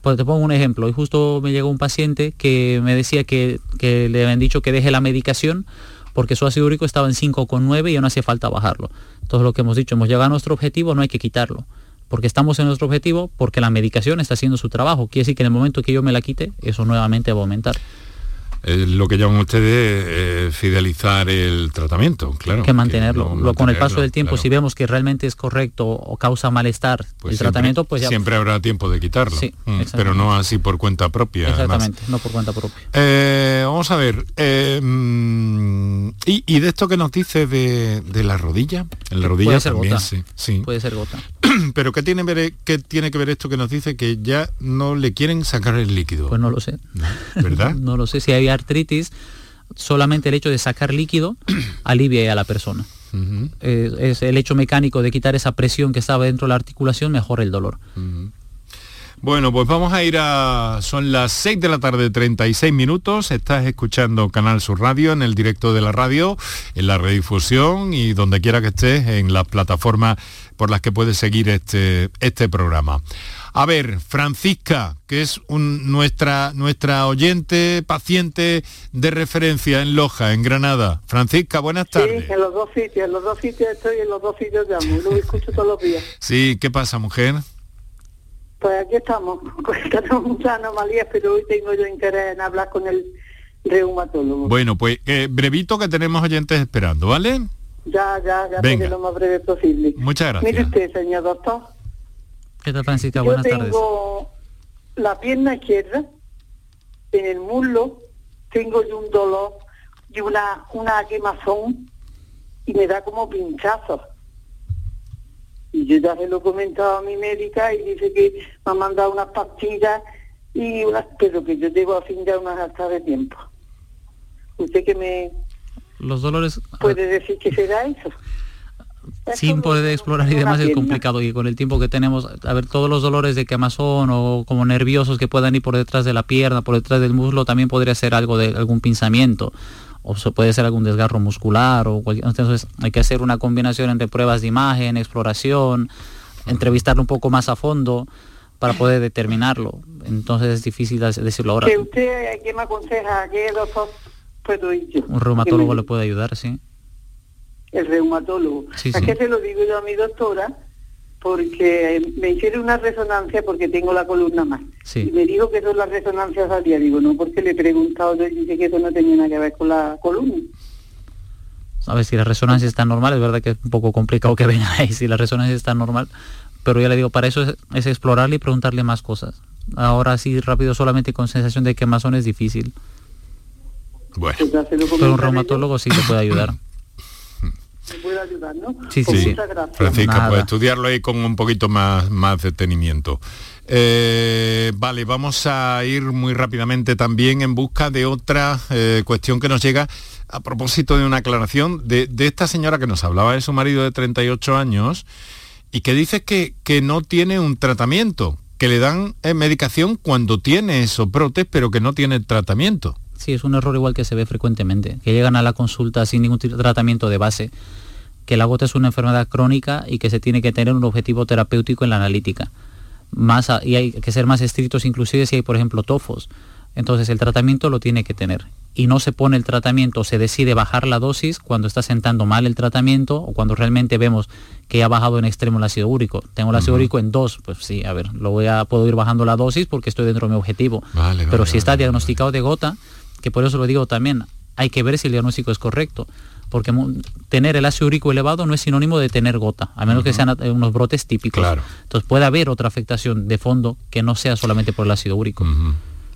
Pues te pongo un ejemplo. Hoy justo me llegó un paciente que me decía que, que le habían dicho que deje la medicación porque su ácido úrico estaba en 5,9 y ya no hacía falta bajarlo. Entonces lo que hemos dicho, hemos llegado a nuestro objetivo, no hay que quitarlo porque estamos en nuestro objetivo, porque la medicación está haciendo su trabajo. Quiere decir que en el momento que yo me la quite, eso nuevamente va a aumentar. Lo que llaman ustedes eh, fidelizar el tratamiento, claro. Que mantenerlo. con el paso del tiempo, si vemos que realmente es correcto o causa malestar pues el tratamiento, pues ya... Siempre habrá tiempo de quitarlo. Sí, mm, pero no así por cuenta propia. Exactamente, no por cuenta propia. Eh, vamos a ver. Eh, mm, y, de esto que nos dice de, la rodilla? En la rodilla también, sí, sí. Puede ser gota. Pero ¿qué tiene, tiene que ver esto que nos dice que ya no le quieren sacar el líquido? Pues no lo sé. ¿Verdad? no lo sé. Si hay artritis, solamente el hecho de sacar líquido alivia a la persona. es, el hecho mecánico de quitar esa presión que estaba dentro de la articulación mejora el dolor. Bueno, pues vamos a ir a... Son las 6 de la tarde, 36 minutos. Estás escuchando Canal Sur Radio en el directo de la radio, en la redifusión y donde quiera que estés, en las plataformas por las que puedes seguir este, este programa. A ver, Francisca, que es nuestra, nuestra oyente, paciente de referencia en Loja, en Granada. Francisca, buenas tardes. Sí, en los dos sitios, en los dos sitios estoy, en los dos sitios llamo, lo escucho todos los días. Sí, ¿qué pasa, mujer? Pues aquí estamos, tenemos muchas anomalías, pero hoy tengo yo interés en hablar con el reumatólogo. Bueno, pues eh, brevito que tenemos oyentes esperando, ¿vale? Ya, ya, ya, Venga. lo más breve posible. Muchas gracias. Mire usted, señor doctor. ¿Qué tal, Francisca? Buenas yo tengo la pierna izquierda, en el muslo, tengo yo un dolor y una, una quemazón y me da como pinchazos. Y yo ya se lo he comentado a mi médica y dice que me ha mandado unas pastillas y unas, pero que yo debo a fin de unas hasta de tiempo. ¿Usted que me los dolores puede decir que será eso? sin poder explorar y demás es complicado y con el tiempo que tenemos, a ver, todos los dolores de quemazón o como nerviosos que puedan ir por detrás de la pierna, por detrás del muslo, también podría ser algo de algún pinzamiento o puede ser algún desgarro muscular o cualquier, entonces hay que hacer una combinación entre pruebas de imagen, exploración, entrevistarlo un poco más a fondo para poder determinarlo. Entonces es difícil decirlo ahora. ¿Que usted qué me aconseja? ¿Qué doctor puedo ir yo? Un reumatólogo le puede ayudar, sí. El reumatólogo. Sí, ¿A qué se lo digo yo a mi doctora? Porque me hicieron una resonancia porque tengo la columna mal. Y me dijo que son las resonancias al día. Digo, no, porque le he preguntado, yo dije que eso no tenía nada que ver con la columna. A ver, si la resonancia está normal, es verdad que es un poco complicado que venga ahí, si la resonancia está normal, pero ya le digo, para eso es, explorarle y preguntarle más cosas. Ahora sí, rápido, solamente con sensación de quemazón es difícil. Bueno. Pero un reumatólogo sí le puede ayudar. ayudar, ¿no? Sí, Pues sí. Muchas gracias. Francisca, Nada. pues estudiarlo ahí con un poquito más, más detenimiento. Eh, vale, vamos a ir muy rápidamente también en busca de otra eh, cuestión que nos llega a propósito de una aclaración de, de esta señora que nos hablaba de su marido de 38 años y que dice que, que no tiene un tratamiento, que le dan eh, medicación cuando tiene soprotes, pero que no tiene tratamiento. Sí, es un error igual que se ve frecuentemente, que llegan a la consulta sin ningún tratamiento de base, que la gota es una enfermedad crónica y que se tiene que tener un objetivo terapéutico en la analítica. Más a- y hay que ser más estrictos inclusive si hay, por ejemplo, tofos. Entonces el tratamiento lo tiene que tener. Y no se pone el tratamiento, se decide bajar la dosis cuando está sentando mal el tratamiento o cuando realmente vemos que ha bajado en extremo el ácido úrico. Tengo el ácido úrico en dos, pues sí, a ver, lo voy a, puedo ir bajando la dosis porque estoy dentro de mi objetivo. Vale, Pero vale, si está vale, diagnosticado de gota, que por eso lo digo también, hay que ver si el diagnóstico es correcto. Porque tener el ácido úrico elevado no es sinónimo de tener gota, a menos que sean unos brotes típicos. Claro. Entonces puede haber otra afectación de fondo que no sea solamente por el ácido úrico.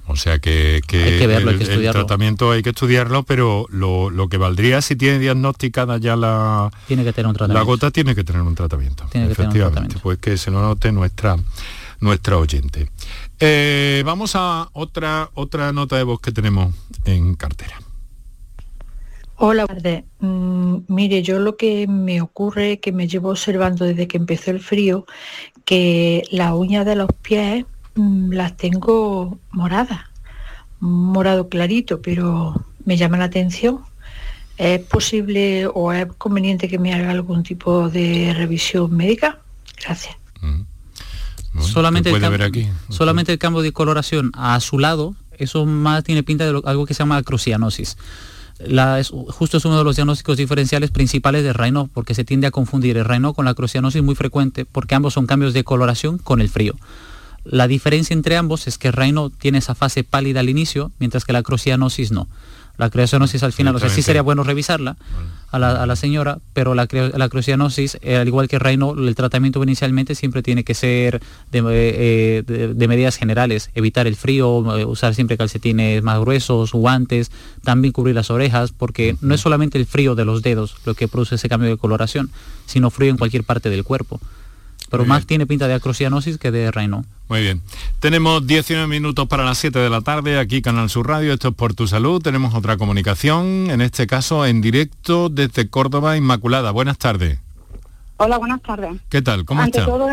O sea que, que Hay que verlo, hay el, tratamiento hay que estudiarlo, pero lo, lo que valdría si tiene diagnosticada ya la, Tiene que tener un la tratamiento. gota, tiene que tener un tratamiento. Tiene que tener un efectivamente, tratamiento. pues que se lo note nuestra, nuestra oyente. Eh, vamos a otra, otra nota de voz que tenemos en cartera. Hola, tardes. Mm, mire, yo lo que me ocurre, que me llevo observando desde que empezó el frío, que las uñas de los pies mm, las tengo moradas, morado clarito, pero me llama la atención. ¿Es posible o es conveniente que me haga algún tipo de revisión médica? Gracias. Bueno, solamente, ¿qué el ver aquí. solamente el cambio de coloración a su lado, eso más tiene pinta de lo- algo que se llama acrocianosis. La- es- justo es uno de los diagnósticos diferenciales principales del Raynaud, porque se tiende a confundir el Raynaud con la acrocianosis muy frecuente, porque ambos son cambios de coloración con el frío. La diferencia entre ambos es que el Raynaud tiene esa fase pálida al inicio, mientras que la acrocianosis no. La acrocianosis al final, o sea, sí sería bueno revisarla a la, a la señora, pero la, la acrocianosis, eh, al igual que el Raynaud, el tratamiento inicialmente siempre tiene que ser de, eh, eh, de- de medidas generales, evitar el frío, usar siempre calcetines más gruesos, guantes, también cubrir las orejas, porque no es solamente el frío de los dedos lo que produce ese cambio de coloración, sino frío en cualquier parte del cuerpo. Pero más tiene pinta de acrocianosis que de Raynaud. Muy bien. Tenemos 19 minutos para las 7 de la tarde, aquí Canal Sur Radio, esto es Por Tu Salud. Tenemos otra comunicación, en este caso en directo desde Córdoba, Inmaculada. Buenas tardes. Hola, buenas tardes. ¿Qué tal? ¿Cómo Ante está? todo,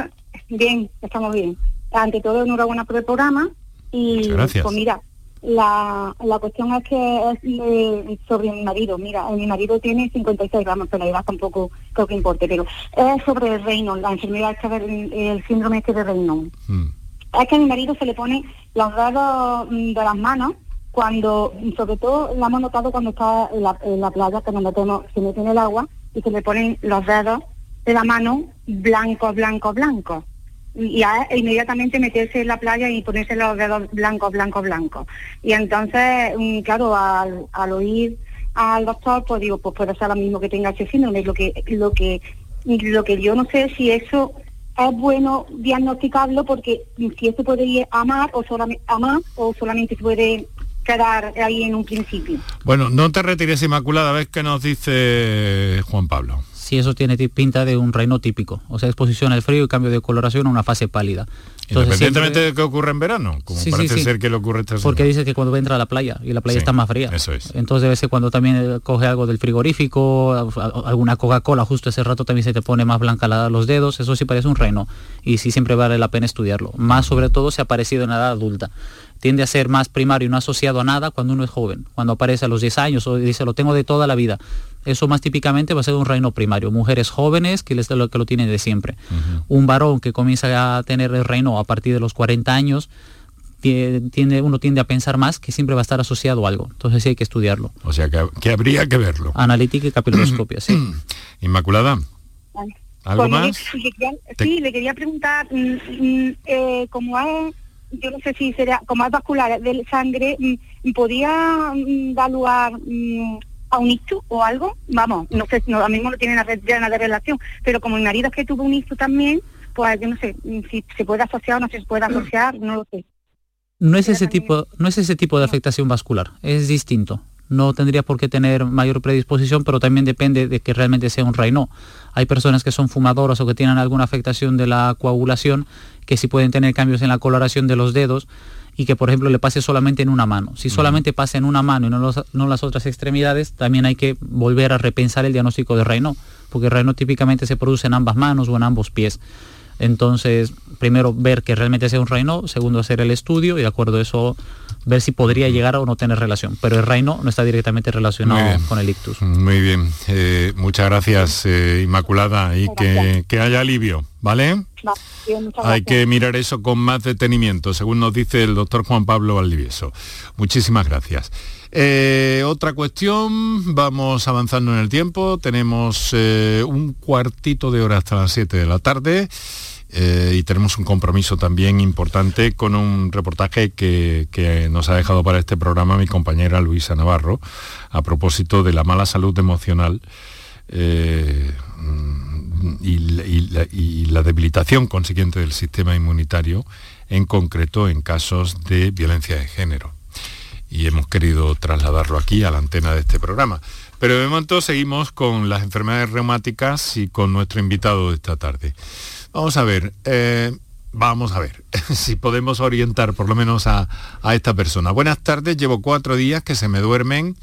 bien, estamos bien. Ante todo, enhorabuena por el programa. Y gracias. pues mira, la, la cuestión es que es eh, sobre mi marido. Mira, eh, mi marido tiene 56 gramos, pero la edad tampoco creo que importe, pero es sobre el Raynaud, la enfermedad del el síndrome este de Raynaud. Mm. Es que a mi marido se le pone los dedos mm, de las manos cuando, sobre todo lo hemos notado cuando está en la, playa, que nos metemos, se mete en el agua y se le ponen los dedos de la mano blancos, blancos, blancos. Y a- inmediatamente meterse en la playa y ponerse los dedos blancos, blancos, blancos. Y entonces, mm, claro, al, al oír al doctor, pues digo, pues puede ser lo mismo que tenga ese síndrome, lo que, lo que, lo que yo no sé si eso es bueno diagnosticarlo porque si eso puede ir a más o solamente a más o solamente se puede quedar ahí en un principio. Bueno, no te retires, Inmaculada, a ver qué nos dice Juan Pablo. Si eso tiene ti- pinta de un reino típico, o sea, exposición al frío y cambio de coloración a una fase pálida. Entonces, Independientemente siempre- de que ocurra en verano, como Sí, parece sí. ser que le ocurre esta Porque dice que cuando entra a la playa y la playa está más fría. eso es. Entonces debe ser cuando también eh, coge algo del frigorífico, alguna Coca-Cola, justo ese rato también se te pone más blanca la- los dedos, eso sí parece un reino. Y sí siempre vale la pena estudiarlo. Más sobre todo si ha aparecido en la edad adulta. Tiende a ser más primario y no asociado a nada cuando uno es joven. Cuando aparece a los 10 años o dice lo tengo de toda la vida. Eso más típicamente va a ser un reino primario. Mujeres jóvenes que, les, lo, que lo tienen de siempre. Un varón que comienza a tener el reino a partir de los 40 años, tie- tiende, uno tiende a pensar más que siempre va a estar asociado a algo. Entonces sí hay que estudiarlo. O sea, que, que habría que verlo. Analítica y capiloscopia, sí. Inmaculada, ¿algo Pues más? sí, le quería- Te- sí, le quería preguntar, mm, mm, eh, como es, yo no sé si sería, como es vascular de sangre, mm, ¿podría mm, dar lugar mm, a un ictus o algo? Vamos, no sé, no, a mí no tiene nada de, relación, pero como mi marido es que tuvo un ictus también, pues yo no sé mm, si se puede asociar o no se puede asociar, no lo sé. No es ese tipo, no es ese tipo de afectación vascular, es distinto. No tendría por qué tener mayor predisposición, pero también depende de que realmente sea un Raynaud. Hay personas que son fumadoras o que tienen alguna afectación de la coagulación, que sí pueden tener cambios en la coloración de los dedos y que por ejemplo le pase solamente en una mano. Si solamente pasa en una mano y no, los- no las otras extremidades, también hay que volver a repensar el diagnóstico de Raynaud, porque Raynaud típicamente se produce en ambas manos o en ambos pies. Entonces, primero ver que realmente sea un Raynaud, segundo hacer el estudio y de acuerdo a eso ver si podría llegar o no tener relación. Pero el Raynaud no está directamente relacionado con el ictus. Muy bien, Eh, muchas gracias eh, Inmaculada y que, que haya alivio, ¿vale? Va, bien, muchas Hay que mirar eso con más detenimiento, según nos dice el doctor Juan Pablo Valdivieso. Muchísimas gracias. Eh, otra cuestión, vamos avanzando en el tiempo, tenemos eh, un cuartito de hora hasta las 7 de la tarde eh, y tenemos un compromiso también importante con un reportaje que, nos ha dejado para este programa mi compañera Luisa Navarro a propósito de la mala salud emocional. eh, y la, y la debilitación consiguiente del sistema inmunitario, en concreto en casos de violencia de género. Y hemos querido trasladarlo aquí a la antena de este programa. Pero de momento seguimos con las enfermedades reumáticas y con nuestro invitado de esta tarde. Vamos a ver, eh, vamos a ver si podemos orientar por lo menos a, a esta persona. Buenas tardes, llevo cuatro días que se me duermen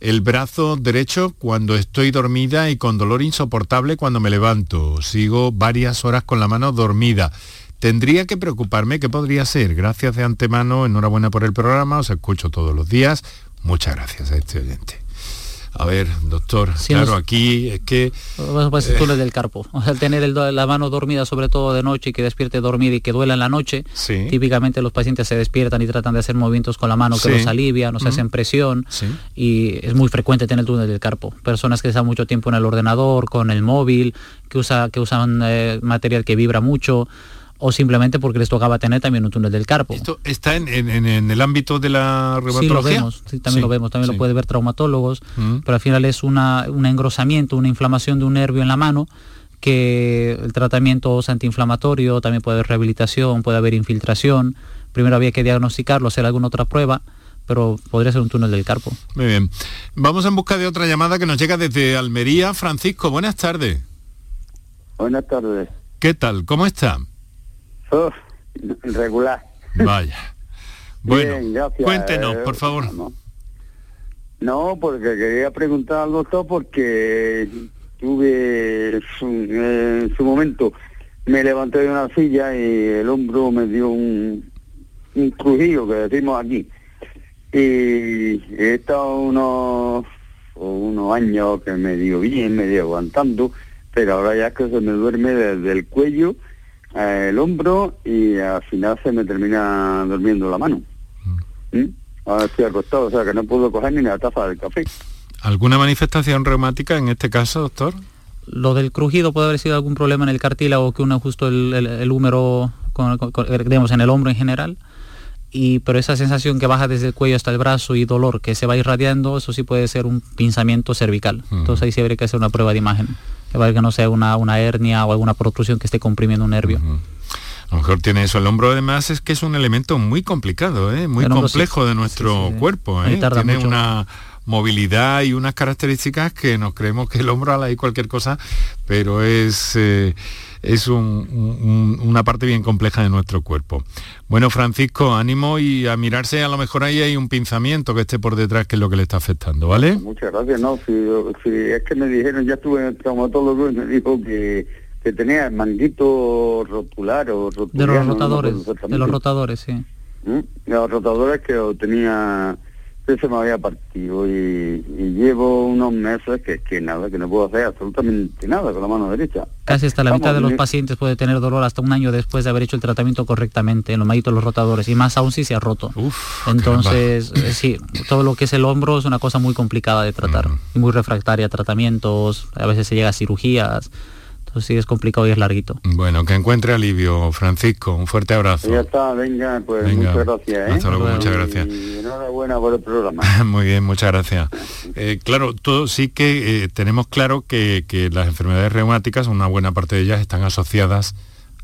el brazo derecho cuando estoy dormida y con dolor insoportable cuando me levanto. Sigo varias horas con la mano dormida. ¿Tendría que preocuparme? ¿Qué podría ser? Gracias de antemano, enhorabuena por el programa, os escucho todos los días. Muchas gracias a este oyente. A ver, doctor, Sí, claro, nos- aquí es que... Pues, Eh. túnel del carpo. O sea, tener el la mano dormida, sobre todo de noche, y que despierte dormida y que duela en la noche, Sí. típicamente los pacientes se despiertan y tratan de hacer movimientos con la mano que los alivian, nos Ujú. hacen presión, Sí. y es muy frecuente tener el túnel del carpo. Personas que están mucho tiempo en el ordenador, con el móvil, que, usa, que usan eh, material que vibra mucho, o simplemente porque les tocaba tener también un túnel del carpo. ¿Esto está en, en- en- el ámbito de la Sí, lo reumatología? vemos, sí, también Sí, lo vemos, también sí. lo puede ver traumatólogos, Mm. pero al final es una, un engrosamiento, una inflamación de un nervio en la mano, que el tratamiento es antiinflamatorio, también puede haber rehabilitación, puede haber infiltración, primero había que diagnosticarlo, hacer alguna otra prueba, pero podría ser un túnel del carpo. Muy bien. Vamos en busca de otra llamada que nos llega desde Almería. Francisco, buenas tardes. Buenas tardes. ¿Qué tal? ¿Cómo está? Regular. Vaya. Bueno, Bien, gracias. cuéntenos, Eh, por favor. No, No, porque quería preguntar al doctor porque tuve en su momento me levanté de una silla y el hombro me dio un, un crujido que decimos aquí. Y he estado unos, unos años que me dio bien, me dio aguantando, pero ahora ya que se me duerme desde el cuello, eh, el hombro y al final se me termina durmiendo la mano. ¿Mm? Ahora estoy acostado, o sea que no puedo coger ni la taza del café. ¿Alguna manifestación reumática en este caso, doctor? Lo del crujido puede haber sido algún problema en el cartílago que une justo el, el- el húmero, con- con- con- digamos, en el hombro en general. Y, pero esa sensación que baja desde el cuello hasta el brazo y dolor que se va irradiando, eso sí puede ser un pinzamiento cervical. Entonces ahí sí habría que hacer una prueba de imagen, para que no sea una, una hernia o alguna protrusión que esté comprimiendo un nervio. A lo mejor tiene eso. El hombro además es que es un elemento muy complicado, ¿eh? muy sí. complejo de nuestro Sí, sí. cuerpo. ¿eh? tarda Tiene mucho. una movilidad y unas características que nos creemos que el hombro ala y cualquier cosa, pero es, eh, es un- un- una parte bien compleja de nuestro cuerpo. Bueno, Francisco, ánimo y a mirarse, a lo mejor ahí hay un pinzamiento que esté por detrás, que es lo que le está afectando, ¿vale? Muchas gracias, no, si, si es que me dijeron, ya estuve en el traumatólogo y me dijo que, que tenía el manguito rotular o De los no rotadores, de los rotadores, sí. ¿Mm? Los rotadores que tenía, se me había partido y, y llevo unos meses que, que nada, que no puedo hacer absolutamente nada con la mano derecha. Casi hasta la Vamos, mitad de los pacientes puede tener dolor hasta un año después de haber hecho el tratamiento correctamente en los mallitos los rotadores y más aún si se ha roto. Entonces, eh, sí, todo lo que es el hombro es una cosa muy complicada de tratar y muy refractaria a tratamientos, a veces se llega a cirugías, sí es complicado y es larguito. Bueno, que encuentre alivio, Francisco. Un fuerte abrazo. Ya está, venga, pues Venga, muchas gracias. ¿eh? hasta luego, muchas gracias. Y enhorabuena por el programa. Muy bien, muchas gracias. Eh, claro, todo sí que eh, tenemos claro que, que las enfermedades reumáticas, una buena parte de ellas están asociadas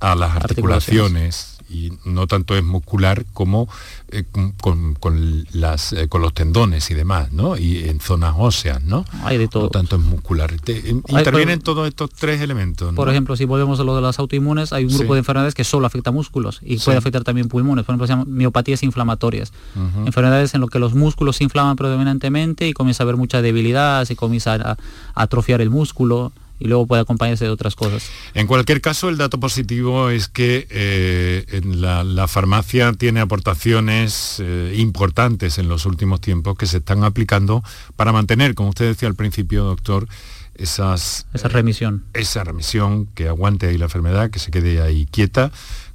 a las articulaciones, Articulaciones. Y no tanto es muscular como eh, con, con las, eh, con los tendones y demás, ¿no? Y en zonas óseas, ¿no? Hay de todo. No tanto es muscular. Te- intervienen todos estos tres elementos. ¿no? Por ejemplo, si volvemos a lo de las autoinmunes, hay un grupo Sí. de enfermedades que solo afecta músculos y Sí. puede afectar también pulmones. Por ejemplo, se llaman miopatías inflamatorias. Enfermedades en las que los músculos se inflaman predominantemente y comienza a haber mucha debilidad, se comienza a, a atrofiar el músculo y luego puede acompañarse de otras cosas. En cualquier caso, el dato positivo es que eh, en la, la farmacia tiene aportaciones eh, importantes en los últimos tiempos que se están aplicando para mantener, como usted decía al principio, doctor, esas, Esa remisión. esa remisión, que aguante ahí la enfermedad, que se quede ahí quieta,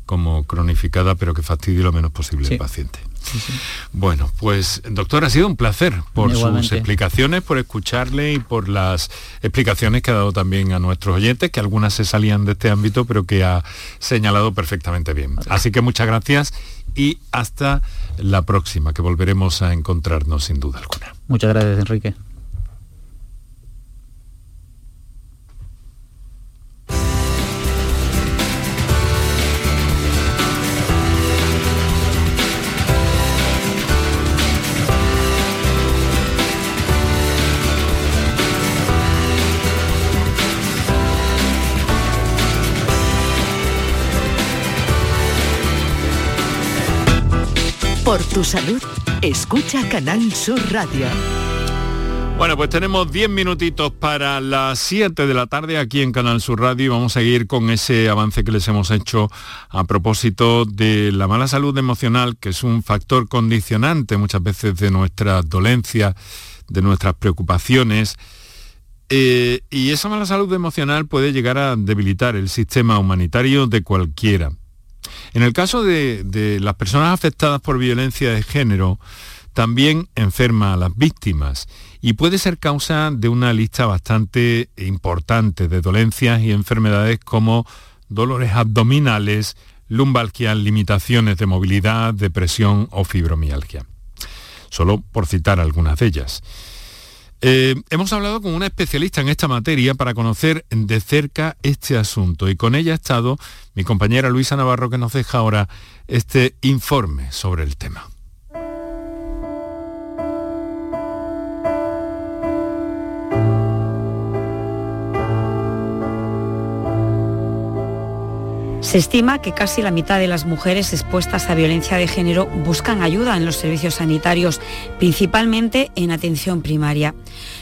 como cronificada, pero que fastidie lo menos posible al paciente. Bueno, pues doctor, ha sido un placer por sus explicaciones, por escucharle y por las explicaciones que ha dado también a nuestros oyentes, que algunas se salían de este ámbito, pero que ha señalado perfectamente bien. Así que muchas gracias y hasta la próxima, que volveremos a encontrarnos sin duda alguna. Muchas gracias, Enrique. Por tu salud, escucha Canal Sur Radio. Bueno, pues tenemos 10 minutitos para las 7 de la tarde aquí en Canal Sur Radio y vamos a seguir con ese avance que les hemos hecho a propósito de la mala salud emocional, que es un factor condicionante muchas veces de nuestras dolencias, de nuestras preocupaciones. Eh, y esa mala salud emocional puede llegar a debilitar el sistema humanitario de cualquiera. En el caso de, las personas afectadas por violencia de género, también enferma a las víctimas y puede ser causa de una lista bastante importante de dolencias y enfermedades como dolores abdominales, lumbalgias, limitaciones de movilidad, depresión o fibromialgia. Solo por citar algunas de ellas. Eh, hemos hablado con una especialista en esta materia para conocer de cerca este asunto y con ella ha estado mi compañera Luisa Navarro que nos deja ahora este informe sobre el tema. Se estima que casi la mitad de las mujeres expuestas a violencia de género buscan ayuda en los servicios sanitarios, principalmente en atención primaria.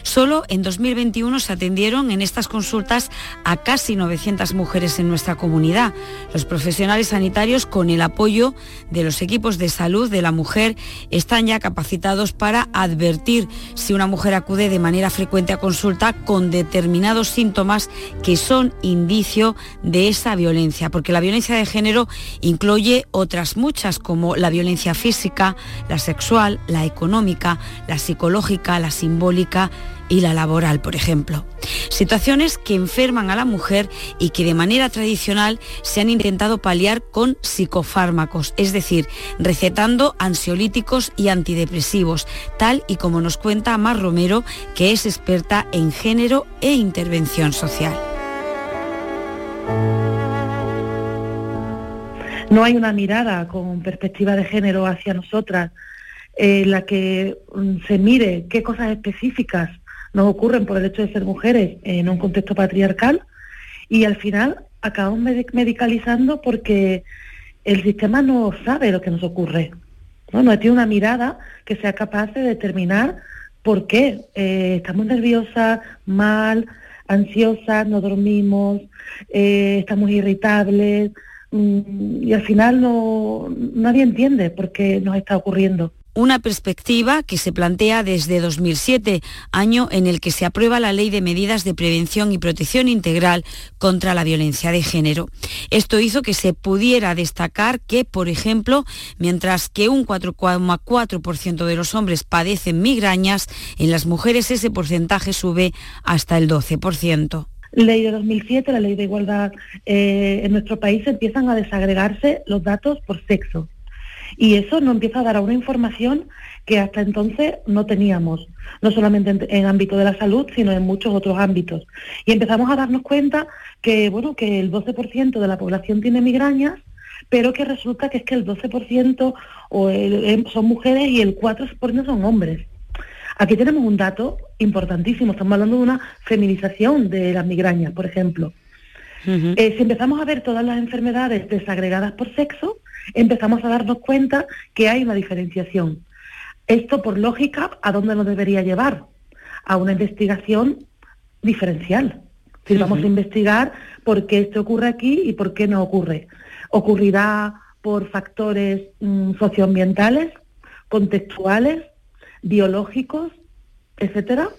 Solo en 2021 se atendieron en estas consultas a casi 900 mujeres en nuestra comunidad. Los profesionales sanitarios, con el apoyo de los equipos de salud de la mujer, están ya capacitados para advertir si una mujer acude de manera frecuente a consulta con determinados síntomas que son indicio de esa violencia, porque la violencia de género incluye otras muchas como la violencia física, la sexual, la económica, la psicológica, la simbólica y la laboral, por ejemplo. Situaciones que enferman a la mujer y que de manera tradicional se han intentado paliar con psicofármacos, es decir, recetando ansiolíticos y antidepresivos, tal y como nos cuenta Mar Romero, que es experta en género e intervención social. no hay una mirada con perspectiva de género hacia nosotras en la que mm, se mire qué cosas específicas nos ocurren por el hecho de ser mujeres en un contexto patriarcal y al final acabamos medi- medicalizando porque el sistema no sabe lo que nos ocurre. No, no tiene una mirada que sea capaz de determinar por qué eh, estamos nerviosas, mal, ansiosas, no dormimos, eh, estamos irritables, mm, y al final no, nadie entiende por qué nos está ocurriendo. Una perspectiva que se plantea desde 2007, año en el que se aprueba la Ley de Medidas de Prevención y Protección Integral contra la Violencia de Género. Esto hizo que se pudiera destacar que, por ejemplo, mientras que un 4,4% de los hombres padecen migrañas, en las mujeres ese porcentaje sube hasta el 12%. Ley de 2007, la ley de igualdad eh, en nuestro país empiezan a desagregarse los datos por sexo. Y eso nos empieza a dar una información que hasta entonces no teníamos, no solamente en, en ámbito de la salud, sino en muchos otros ámbitos. Y empezamos a darnos cuenta que, bueno, que el 12% de la población tiene migrañas, pero que resulta que es que el 12% o el- son mujeres y el 4% son hombres. Aquí tenemos un dato importantísimo, estamos hablando de una feminización de las migrañas, por ejemplo. Eh, si empezamos a ver todas las enfermedades desagregadas por sexo, empezamos a darnos cuenta que hay una diferenciación. Esto, por lógica, ¿a dónde nos debería llevar? A una investigación diferencial. Decir, Vamos a investigar por qué esto ocurre aquí y por qué no ocurre. Ocurrirá por factores mm, socioambientales, contextuales, biológicos, etcétera.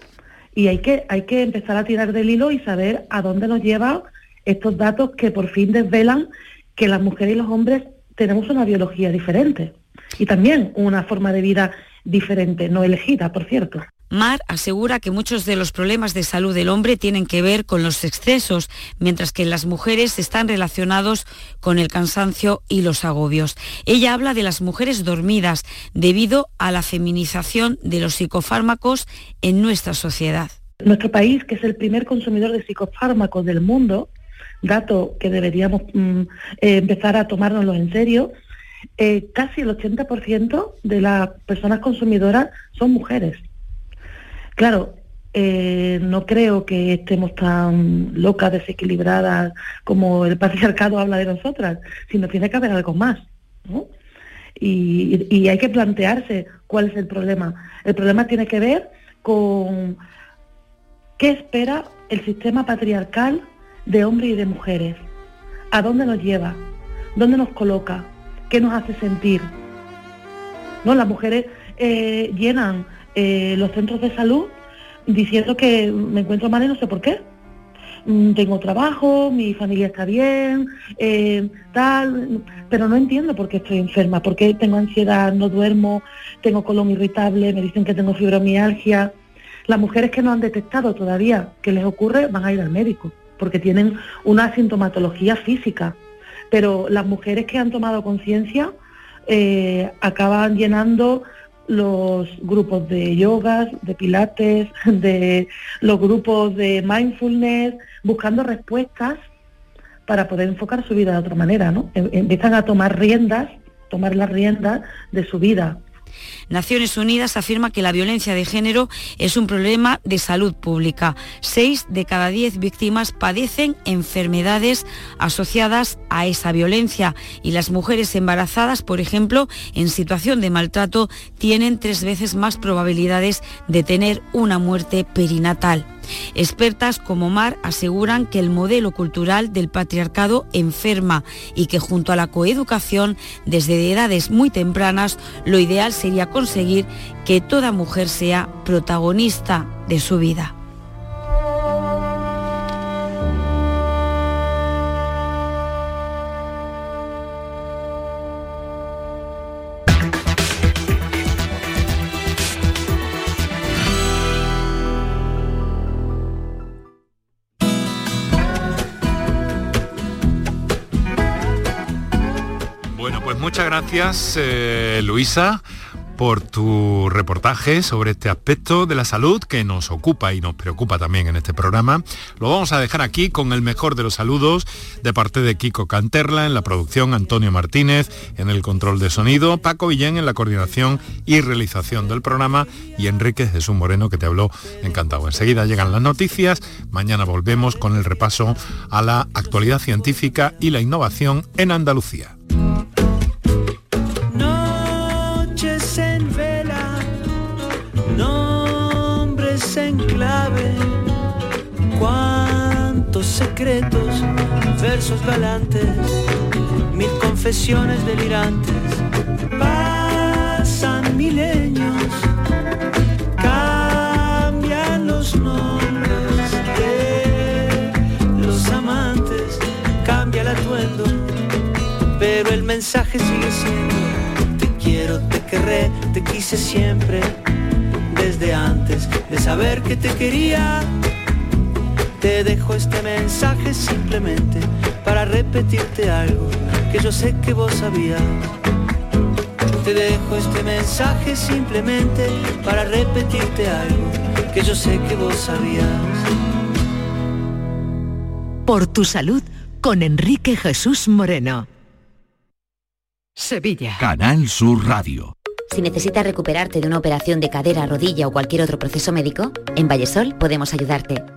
Y hay que, hay que empezar a tirar del hilo y saber a dónde nos lleva estos datos que por fin desvelan que las mujeres y los hombres tenemos una biología diferente y también una forma de vida diferente, no elegida, por cierto. Mar asegura que muchos de los problemas de salud del hombre tienen que ver con los excesos, mientras que en las mujeres están relacionados con el cansancio y los agobios. Ella habla de las mujeres dormidas debido a la feminización de los psicofármacos en nuestra sociedad. Nuestro país, que es el primer consumidor de psicofármacos del mundo, dato que deberíamos mm, eh, empezar a tomárnoslo en serio, eh, casi el 80% de las personas consumidoras son mujeres. Claro, eh, no creo que estemos tan locas, desequilibradas como el patriarcado habla de nosotras, sino tiene que haber algo más. ¿no? Y, y hay que plantearse cuál es el problema. El problema tiene que ver con qué espera el sistema patriarcal de hombres y de mujeres. ¿A dónde nos lleva? ¿Dónde nos coloca? ¿Qué nos hace sentir? ¿No? Las mujeres eh, llenan eh, los centros de salud diciendo que me encuentro mal y no sé por qué. Mm, Tengo trabajo, mi familia está bien, eh, tal, pero no entiendo por qué estoy enferma, por qué tengo ansiedad, no duermo, tengo colon irritable, me dicen que tengo fibromialgia. Las mujeres que no han detectado todavía que les ocurre van a ir al médico, porque tienen una sintomatología física. Pero las mujeres que han tomado conciencia eh, acaban llenando los grupos de yogas, de pilates, de los grupos de mindfulness, buscando respuestas para poder enfocar su vida de otra manera, ¿no? Em- Empiezan a tomar riendas, tomar las riendas de su vida. Naciones Unidas afirma que la violencia de género es un problema de salud pública. Seis de cada diez víctimas padecen enfermedades asociadas a esa violencia y las mujeres embarazadas, por ejemplo, en situación de maltrato, tienen tres veces más probabilidades de tener una muerte perinatal. Expertas como Mar aseguran que el modelo cultural del patriarcado enferma y que junto a la coeducación desde edades muy tempranas lo ideal sería conseguir que toda mujer sea protagonista de su vida. Gracias, eh, Luisa, por tu reportaje sobre este aspecto de la salud que nos ocupa y nos preocupa también en este programa. Lo vamos a dejar aquí con el mejor de los saludos de parte de Kiko Canterla en la producción, Antonio Martínez en el control de sonido, Paco Villén en la coordinación y realización del programa y Enrique Jesús Moreno que te habló encantado. Enseguida llegan las noticias, mañana volvemos con el repaso a la actualidad científica y la innovación en Andalucía. Secretos, versos galantes, mil confesiones delirantes, pasan milenios, cambian los nombres de los amantes, cambia el atuendo, pero el mensaje sigue siendo te quiero, te querré, te quise siempre, desde antes de saber que te quería. Te dejo este mensaje simplemente para repetirte algo que yo sé que vos sabías. Te dejo este mensaje simplemente para repetirte algo que yo sé que vos sabías. Por tu salud con Enrique Jesús Moreno. Sevilla. Canal Sur Radio. Si necesitas recuperarte de una operación de cadera, rodilla o cualquier otro proceso médico, en Vallesol podemos ayudarte.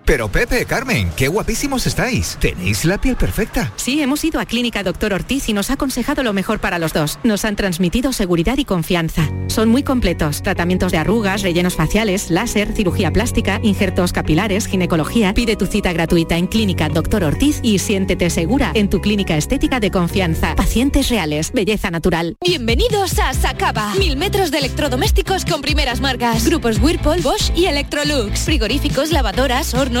Pero Pepe, Carmen, qué guapísimos estáis. Tenéis la piel perfecta. Sí, hemos ido a Clínica Doctor Ortiz y nos ha aconsejado lo mejor para los dos. Nos han transmitido seguridad y confianza. Son muy completos. Tratamientos de arrugas, rellenos faciales, láser, cirugía plástica, injertos capilares, ginecología. Pide tu cita gratuita en Clínica Doctor Ortiz y siéntete segura en tu clínica estética de confianza. Pacientes reales, belleza natural. Bienvenidos a Sacaba. Mil metros de electrodomésticos con primeras marcas. Grupos Whirlpool, Bosch y Electrolux. Frigoríficos, lavadoras, hornos,